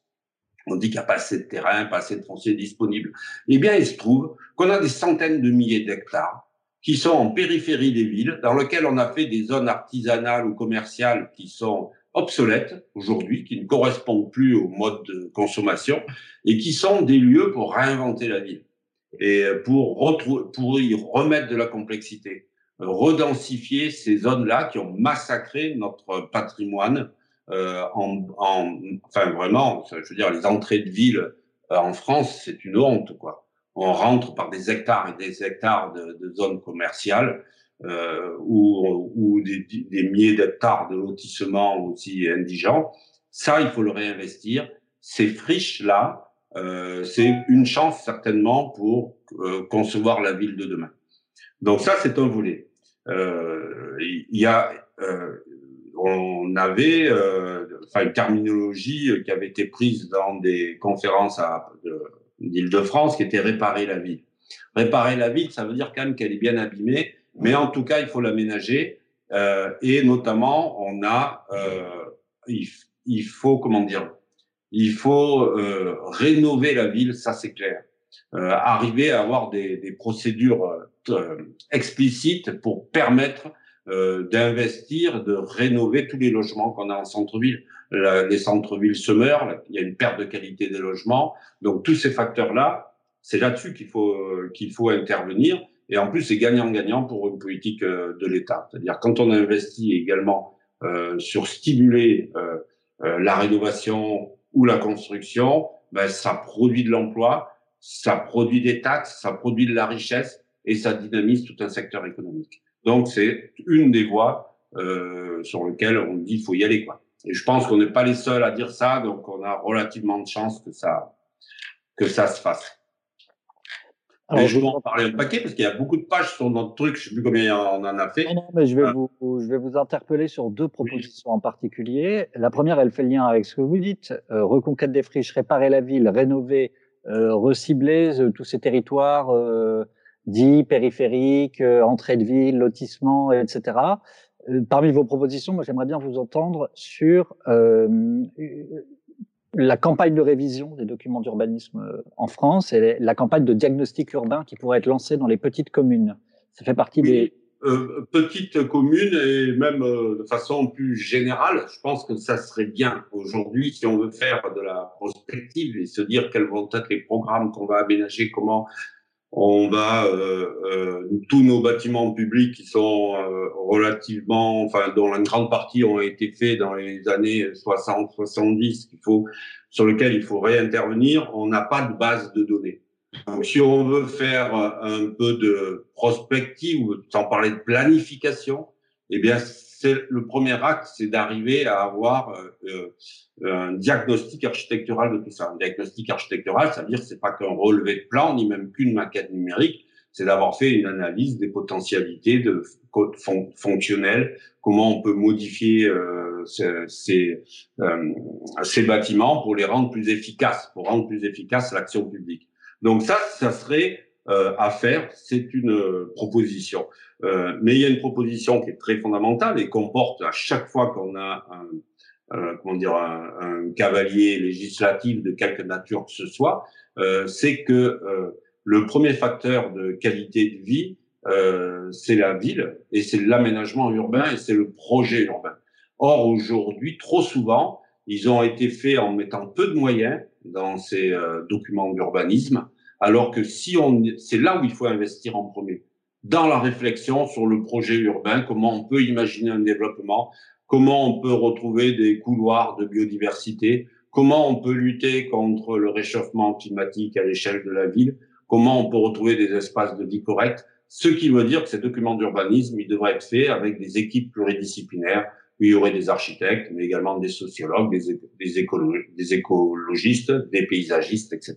S1: On dit qu'il n'y a pas assez de terrain, pas assez de foncier disponible. Eh bien, il se trouve qu'on a des centaines de milliers d'hectares qui sont en périphérie des villes, dans lesquels on a fait des zones artisanales ou commerciales qui sont obsolètes aujourd'hui, qui ne correspondent plus au mode de consommation et qui sont des lieux pour réinventer la ville et pour, pour y remettre de la complexité, redensifier ces zones-là qui ont massacré notre patrimoine en, en, enfin vraiment, je veux dire, les entrées de ville euh, en France, c'est une honte, quoi. On rentre par des hectares et des hectares de, de zones commerciales euh, ou, ou des, des milliers d'hectares de lotissements aussi indigents. Ça, il faut le réinvestir. Ces friches-là, euh, c'est une chance certainement pour euh, concevoir la ville de demain. Donc ça, c'est un volet. Euh, il y a, euh, on avait euh, enfin, une terminologie qui avait été prise dans des conférences d'Île-de-France qui était réparer la ville. Réparer la ville, ça veut dire quand même qu'elle est bien abîmée mais en tout cas, il faut l'aménager. Euh, et notamment, on a, euh, il, faut, comment dire, il faut euh, rénover la ville, ça c'est clair. Euh, arriver à avoir des, procédures euh, explicites pour permettre euh, d'investir, de rénover tous les logements qu'on a en centre-ville. Les centres-villes se meurent, il y a une perte de qualité des logements. Donc tous ces facteurs-là, c'est là-dessus qu'il faut qu'il faut intervenir. Et en plus, c'est gagnant-gagnant pour une politique euh, de l'État. C'est-à-dire quand on investit également euh, sur stimuler la rénovation ou la construction, ben, ça produit de l'emploi, ça produit des taxes, ça produit de la richesse et ça dynamise tout un secteur économique. Donc c'est une des voies euh, sur lesquelles on dit qu'il faut y aller. Quoi. Et je pense qu'on n'est pas les seuls à dire ça, donc on a relativement de chance que ça que ça se fasse. Alors, je vais en parler un paquet parce qu'il y a beaucoup de pages sur notre truc. Je ne sais plus combien on en a fait.
S2: Non, non mais je vais, euh. vous, je vais vous interpeller sur deux propositions en particulier. La première, elle fait lien avec ce que vous dites. Euh, reconquête des friches, réparer la ville, rénover, euh, recibler tous ces territoires dits périphériques, entrée de ville, lotissement, etc. parmi vos propositions, moi, j'aimerais bien vous entendre sur la campagne de révision des documents d'urbanisme euh, en France et la campagne de diagnostic urbain qui pourrait être lancée dans les petites communes. Ça fait partie des...
S1: Euh, petites communes et même euh, de façon plus générale, je pense que ça serait bien aujourd'hui si on veut faire de la prospective et se dire quels vont être les programmes qu'on va aménager, comment on va euh, euh, tous nos bâtiments publics qui sont euh, relativement, enfin dont une grande partie ont été faits dans les années 60, 70, qu'il faut sur lequel il faut réintervenir, on n'a pas de base de données. Donc, si on veut faire un peu de prospective sans parler de planification, eh bien c'est le premier acte, c'est d'arriver à avoir euh, euh, un diagnostic architectural de tout ça. Un diagnostic architectural, ça veut dire c'est pas qu'un relevé de plan, ni même qu'une maquette numérique, c'est d'avoir fait une analyse des potentialités de fonctionnelles, comment on peut modifier euh, ces, euh, ces bâtiments pour les rendre plus efficaces, pour rendre plus efficace l'action publique. Donc ça, ça serait euh, à faire, c'est une euh, proposition. Euh, mais il y a une proposition qui est très fondamentale et qu'on porte à chaque fois qu'on a un, comment dire, un, cavalier législatif de quelque nature que ce soit, c'est que le premier facteur de qualité de vie, c'est la ville et c'est l'aménagement urbain et c'est le projet urbain. Or, aujourd'hui, trop souvent, ils ont été faits en mettant peu de moyens dans ces documents d'urbanisme alors que si on, c'est là où il faut investir en premier, dans la réflexion sur le projet urbain, comment on peut imaginer un développement, comment on peut retrouver des couloirs de biodiversité, comment on peut lutter contre le réchauffement climatique à l'échelle de la ville, comment on peut retrouver des espaces de vie corrects. Ce qui veut dire que ces documents d'urbanisme, ils devraient être faits avec des équipes pluridisciplinaires il y aurait des architectes, mais également des sociologues, des, des, écologistes, des paysagistes, etc.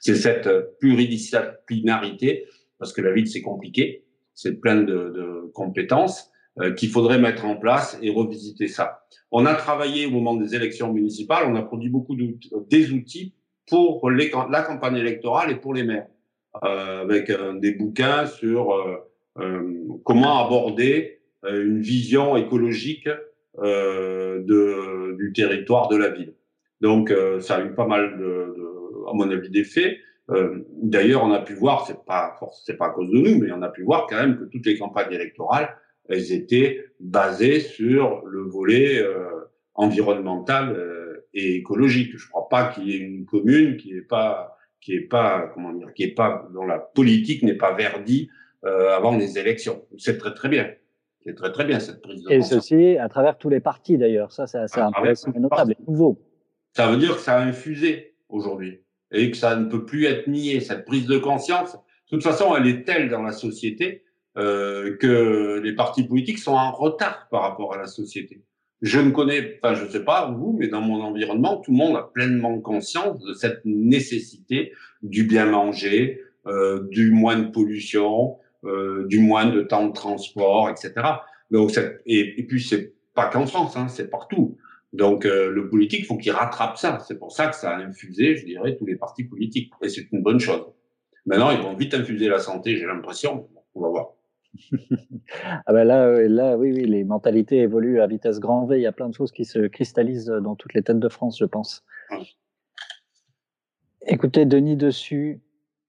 S1: C'est cette pluridisciplinarité, parce que la ville c'est compliqué, c'est plein de, compétences euh, qu'il faudrait mettre en place et revisiter ça. On a travaillé au moment des élections municipales, on a produit beaucoup de, des outils pour la campagne électorale et pour les maires, euh, avec euh, des bouquins sur comment aborder une vision écologique du territoire de la ville. Donc ça a eu pas mal à mon avis d'effets. Euh, D'ailleurs, on a pu voir, c'est pas c'est pas à cause de nous, mais on a pu voir quand même que toutes les campagnes électorales, elles étaient basées sur le volet euh, environnemental euh, et écologique. Je crois pas qu'il y ait une commune qui est pas qui est pas comment dire qui est pas dont la politique n'est pas verdie euh, avant les élections. C'est très très bien. C'est très très bien cette prise de
S2: Et ceci à travers tous les partis d'ailleurs. Ça, c'est intéressant et notable et nouveau.
S1: Ça veut dire que ça a infusé aujourd'hui et que ça ne peut plus être nié. Cette prise de conscience, de toute façon, elle est telle dans la société euh, que les partis politiques sont en retard par rapport à la société. Je ne connais, enfin, je ne sais pas vous, mais dans mon environnement, tout le monde a pleinement conscience de cette nécessité du bien manger, euh, du moins de pollution, euh, du moins de temps de transport, etc. Donc, et, et puis c'est pas qu'en France, hein, c'est partout. Donc euh, le politique, faut qu'il rattrape ça. C'est pour ça que ça a infusé, je dirais, tous les partis politiques. Et c'est une bonne chose. Maintenant, ils vont vite infuser la santé, j'ai l'impression. On va voir. [LAUGHS]
S2: ah ben là, euh, là, oui, oui, les mentalités évoluent à vitesse grand V. Il y a plein de choses qui se cristallisent dans toutes les têtes de France, je pense. Écoutez, Denis Dessus,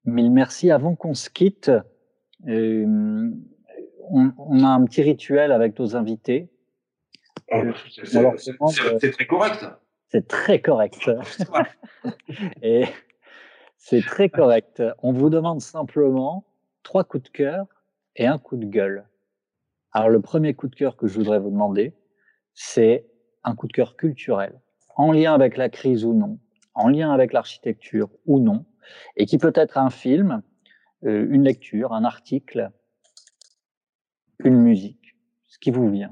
S2: mille merci. Avant qu'on se quitte, euh, on, a un petit rituel avec nos invités.
S1: Oh, c'est très correct.
S2: C'est très correct. [LAUGHS] [LAUGHS] Et c'est très correct. On vous demande simplement trois coups de cœur et un coup de gueule. Alors le premier coup de cœur que je voudrais vous demander, c'est un coup de cœur culturel, en lien avec la crise ou non, en lien avec l'architecture ou non, et qui peut être un film, euh, une lecture, un article, une musique, ce qui vous vient.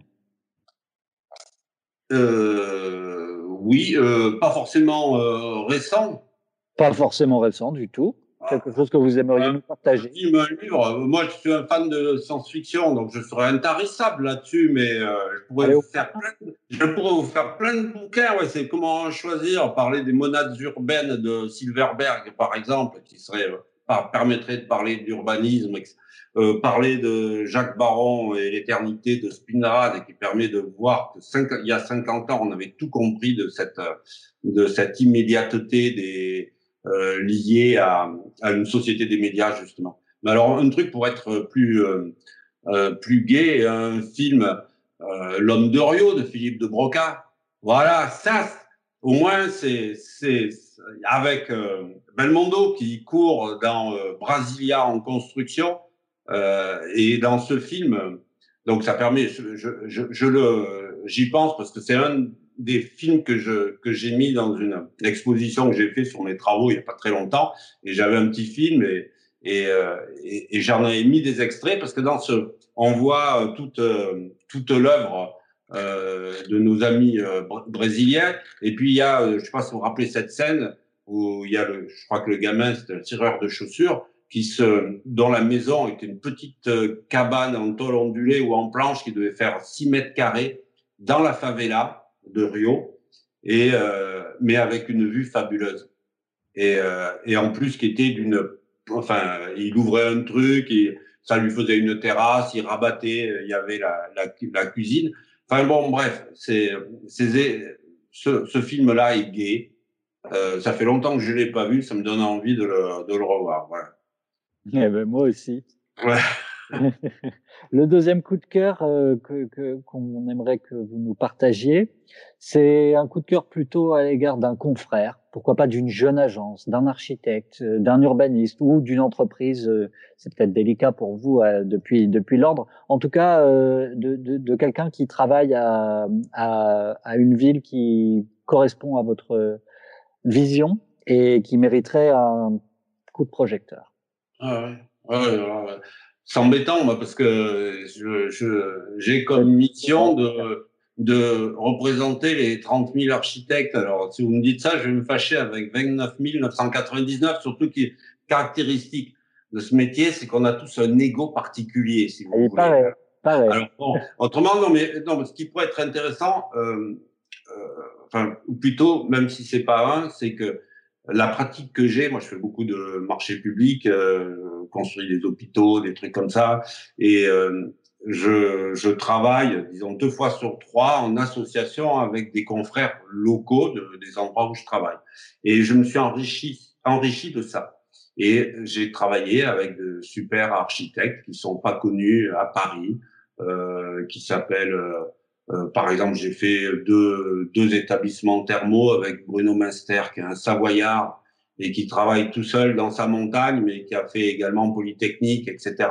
S1: Euh, oui, euh, pas forcément récent.
S2: Pas forcément récent du tout quelque chose que vous aimeriez nous partager
S1: Un livre. Moi, je suis un fan de science-fiction, donc je serais intarissable là-dessus, mais euh, je, pourrais vous faire plein de, je pourrais vous faire plein de bouquins. Ouais, c'est comment choisir, parler des monades urbaines de Silverberg, par exemple, qui serait, euh, permettrait de parler d'urbanisme, euh, parler de Jacques Baron et l'éternité de Spinrad, qui permet de voir que il y a 50 ans, on avait tout compris de cette, de cette immédiateté des euh, lié à, à, une société des médias justement. Mais alors un truc pour être plus euh, euh plus gai, un film euh, L'homme de Rio de Philippe de Broca. Voilà, ça au moins c'est c'est avec Belmondo qui court dans Brasilia en construction et dans ce film donc ça permet je, je, je le j'y pense parce que c'est un des films que je que j'ai mis dans une exposition que j'ai fait sur mes travaux il y a pas très longtemps. Et j'avais un petit film et et, euh, et, j'en ai mis des extraits parce que dans ce on voit euh, toute euh, toute l'œuvre euh, de nos amis brésiliens. Et puis il y a je sais pas si vous vous rappelez cette scène où il y a le je crois que le gamin c'est un tireur de chaussures qui se dans la maison était une petite cabane en tôle ondulée ou en planche qui devait faire 6 mètres carrés dans la favela de Rio, et, euh, mais avec une vue fabuleuse. Et, euh, et en plus, qui était d'une. Enfin, il ouvrait un truc, et ça lui faisait une terrasse, il rabattait, il y avait la, la, la cuisine. Enfin bon, bref, c'est, c'est, ce, ce film-là est gay. Euh, ça fait longtemps que je l'ai pas vu, ça me donne envie de le, de le revoir. Voilà. [LAUGHS]
S2: Eh ben, moi aussi. Ouais. [LAUGHS] Le deuxième coup de cœur euh, que, qu'on aimerait que vous nous partagiez, c'est un coup de cœur plutôt à l'égard d'un confrère, pourquoi pas d'une jeune agence, d'un architecte, euh, d'un urbaniste ou d'une entreprise. Euh, c'est peut-être délicat pour vous depuis depuis l'ordre. En tout cas, de, de, de quelqu'un qui travaille à, à, à une ville qui correspond à votre vision et qui mériterait un coup de projecteur.
S1: Ah ouais. Ouais, ouais, c'est embêtant, moi, parce que je, j'ai comme mission de, de représenter les 30 000 architectes. Alors, si vous me dites ça, je vais me fâcher avec 29 999, surtout qui caractéristique de ce métier, c'est qu'on a tous un ego particulier, si vous voulez.
S2: Pareil, pareil.
S1: Alors, bon, autrement, non, mais non, ce qui pourrait être intéressant, euh, euh, enfin, ou plutôt, même si c'est pas un, c'est que la pratique que j'ai, moi je fais beaucoup de marchés publics, euh, construire des hôpitaux, des trucs comme ça, et euh, je, je, travaille, disons, deux fois sur trois en association avec des confrères locaux de, des endroits où je travaille. Et je me suis enrichi, enrichi de ça. Et j'ai travaillé avec de super architectes qui sont pas connus à Paris, euh, qui s'appellent euh, par exemple, j'ai fait deux, deux établissements thermaux avec Bruno Minster, qui est un Savoyard et qui travaille tout seul dans sa montagne, mais qui a fait également Polytechnique, etc.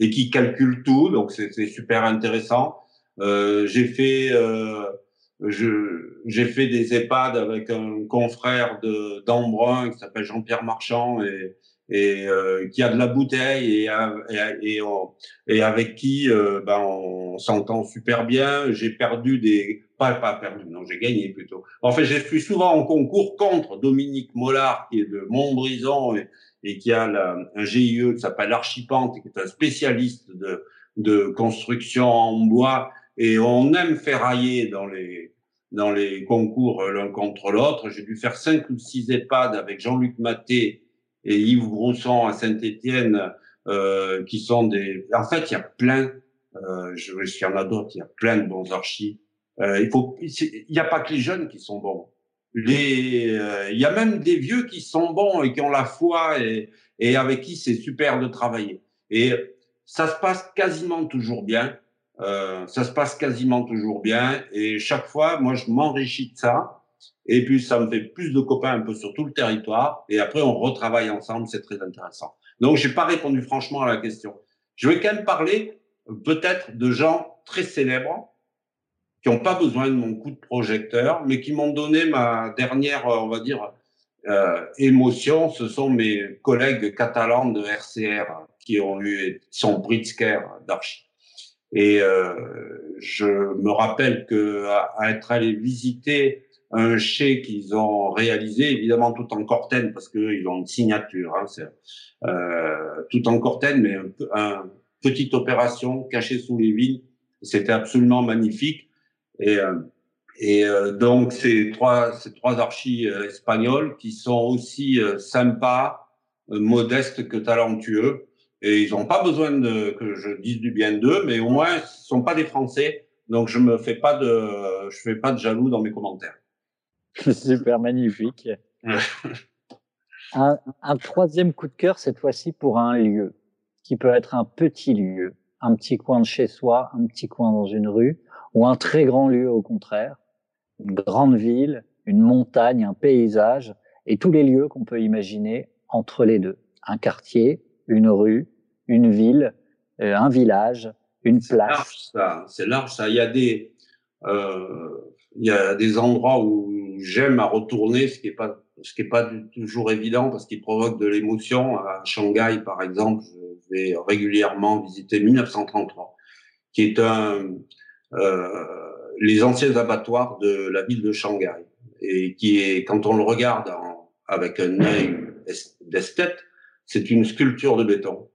S1: et qui calcule tout, donc c'est super intéressant. Euh, j'ai fait euh, j'ai fait des EHPAD avec un confrère de d'Embrun qui s'appelle Jean-Pierre Marchand et et euh, qui a de la bouteille et, et, et, avec qui euh, ben, on s'entend super bien. J'ai perdu des... Pas, pas perdu, non, j'ai gagné plutôt. En fait, j'ai fui souvent en concours contre Dominique Mollard, qui est de Montbrison et, et qui a un GIE qui s'appelle Archipante, qui est un spécialiste de, de construction en bois. Et on aime ferrailler dans les, dans les concours l'un contre l'autre. J'ai dû faire cinq ou six EHPAD avec Jean-Luc Maté et Yves Grousson à Saint-Étienne, euh, qui sont des. En fait, il y a plein. Euh, je il y en a d'autres. Il y a plein de bons archis. Euh, il faut. Il n'y a pas que les jeunes qui sont bons. Les, euh, il y a même des vieux qui sont bons et qui ont la foi et, et avec qui c'est super de travailler. Et ça se passe quasiment toujours bien. Euh, ça se passe quasiment toujours bien. Et chaque fois, moi, je m'enrichis de ça. Et puis, ça me fait plus de copains un peu sur tout le territoire. Et après, on retravaille ensemble. C'est très intéressant. Donc, j'ai pas répondu franchement à la question. Je vais quand même parler peut-être de gens très célèbres qui n'ont pas besoin de mon coup de projecteur, mais qui m'ont donné ma dernière, on va dire, euh, émotion. Ce sont mes collègues catalans de RCR qui ont eu son Pritzker d'archi. Et euh, je me rappelle que à, être allé visiter un chai qu'ils ont réalisé, évidemment tout en cortène parce qu'ils ont une signature, hein, euh, tout en cortène, mais un, un, petite opération cachée sous les vignes. C'était absolument magnifique. Et, euh, et euh, donc ces trois ces trois archis euh, espagnols qui sont aussi sympas, modestes que talentueux. Et ils n'ont pas besoin de que je dise du bien d'eux, mais au moins, ils sont pas des Français. Donc, je me fais pas de jaloux dans mes commentaires. [LAUGHS]
S2: Super magnifique. un, un, troisième coup de cœur, cette fois-ci pour un lieu, qui peut être un petit lieu, un petit coin de chez soi, un petit coin dans une rue, ou un très grand lieu au contraire, une grande ville, une montagne, un paysage, et tous les lieux qu'on peut imaginer entre les deux. Un quartier, une rue, une ville, euh, un village, une place.
S1: C'est large, ça. Il y a des, euh, il y a des endroits où j'aime à retourner, ce qui est pas, ce qui est pas toujours évident parce qu'il provoque de l'émotion. À Shanghai, par exemple, je vais régulièrement visiter 1933, qui est un, euh, les anciens abattoirs de la ville de Shanghai et qui est, quand on le regarde avec un œil d'esthète, c'est une sculpture de béton.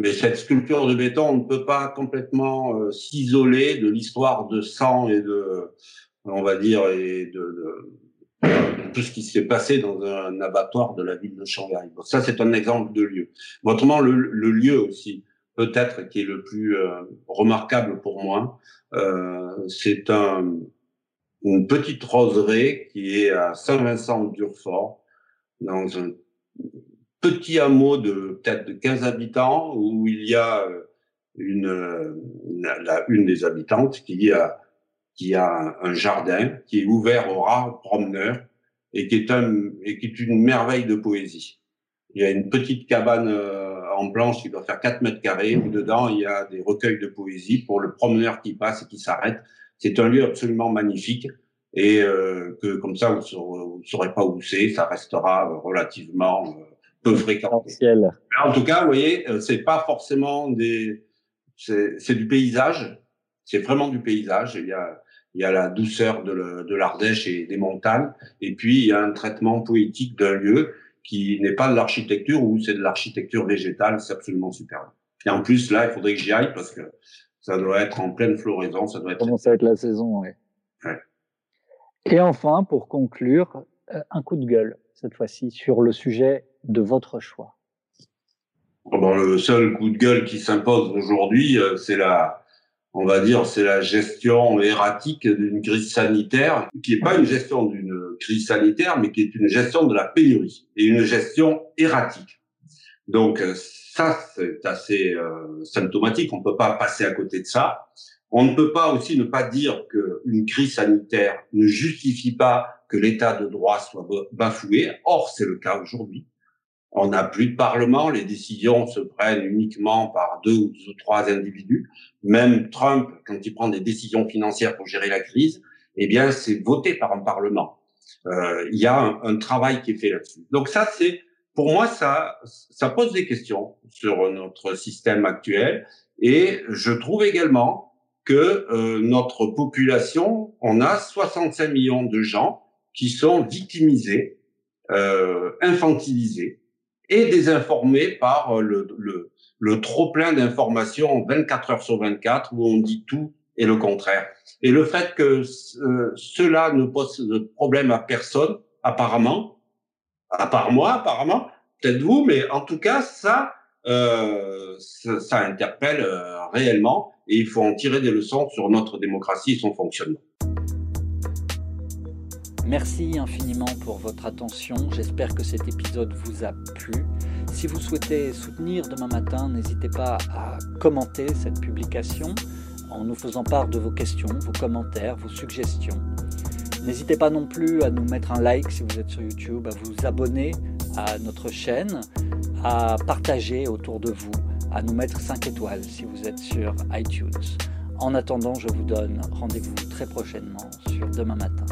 S1: Mais cette sculpture de béton, on ne peut pas complètement euh, s'isoler de l'histoire de sang et de, on va dire, et de, tout ce qui s'est passé dans un abattoir de la ville de Shanghai. Ça, c'est un exemple de lieu. Autrement, le, le lieu aussi, peut-être qui est le plus euh, remarquable pour moi, euh, c'est un, une petite roseraie qui est à Saint-Vincent-Durfort, dans un petit hameau de peut-être de 15 habitants où il y a euh, une, la, une des habitantes qui a, qui a un jardin qui est ouvert aux rares promeneurs et qui est, un, et qui est une merveille de poésie. Il y a une petite cabane euh, en planche qui doit faire 4 mètres carrés où dedans il y a des recueils de poésie pour le promeneur qui passe et qui s'arrête. C'est un lieu absolument magnifique et euh, que comme ça vous ne saurez pas où c'est, ça restera relativement peu fréquent. En tout cas, vous voyez, euh, c'est pas forcément des, c'est du paysage. C'est vraiment du paysage. Il y a, il y a la douceur de l'Ardèche et des montagnes, et puis il y a un traitement poétique d'un lieu qui n'est pas de l'architecture ou c'est de l'architecture végétale. C'est absolument super. Et en plus, là, il faudrait que j'y aille parce que ça doit être en pleine floraison. Ça doit être.
S2: Comment ça va être la saison, oui. Ouais. Et enfin, pour conclure, euh, un coup de gueule cette fois-ci sur le sujet de votre choix
S1: bon, Le seul coup de gueule qui s'impose aujourd'hui, euh, c'est la, on va dire, c'est la gestion erratique d'une crise sanitaire, qui n'est pas une gestion d'une crise sanitaire, mais qui est une gestion de la pénurie et une gestion erratique. Donc euh, ça, c'est assez euh, symptomatique. On ne peut pas passer à côté de ça. On ne peut pas aussi ne pas dire qu'une crise sanitaire ne justifie pas que l'état de droit soit bafoué. Or, c'est le cas aujourd'hui. On n'a plus de parlement, les décisions se prennent uniquement par deux ou trois individus. Même Trump, quand il prend des décisions financières pour gérer la crise, eh bien, c'est voté par un parlement. Euh, il y a un, un, travail qui est fait là-dessus. Donc ça, c'est pour moi, ça, ça pose des questions sur notre système actuel. Et je trouve également que euh, notre population, on a 65 millions de gens qui sont victimisés, euh, infantilisés, et désinformés par euh, le, le, le trop plein d'informations 24 heures sur 24 où on dit tout et le contraire. Et le fait que euh, cela ne pose de problème à personne, apparemment, à part moi, apparemment, peut-être vous, mais en tout cas, ça, euh, ça, ça, interpelle euh, réellement et il faut en tirer des leçons sur notre démocratie et son fonctionnement.
S2: Merci infiniment pour votre attention. J'espère que cet épisode vous a plu. Si vous souhaitez soutenir demain matin, n'hésitez pas à commenter cette publication en nous faisant part de vos questions, vos commentaires, vos suggestions. N'hésitez pas non plus à nous mettre un like si vous êtes sur YouTube, à vous abonner à notre chaîne, à partager autour de vous, à nous mettre 5 étoiles si vous êtes sur iTunes. En attendant, je vous donne rendez-vous très prochainement sur demain matin.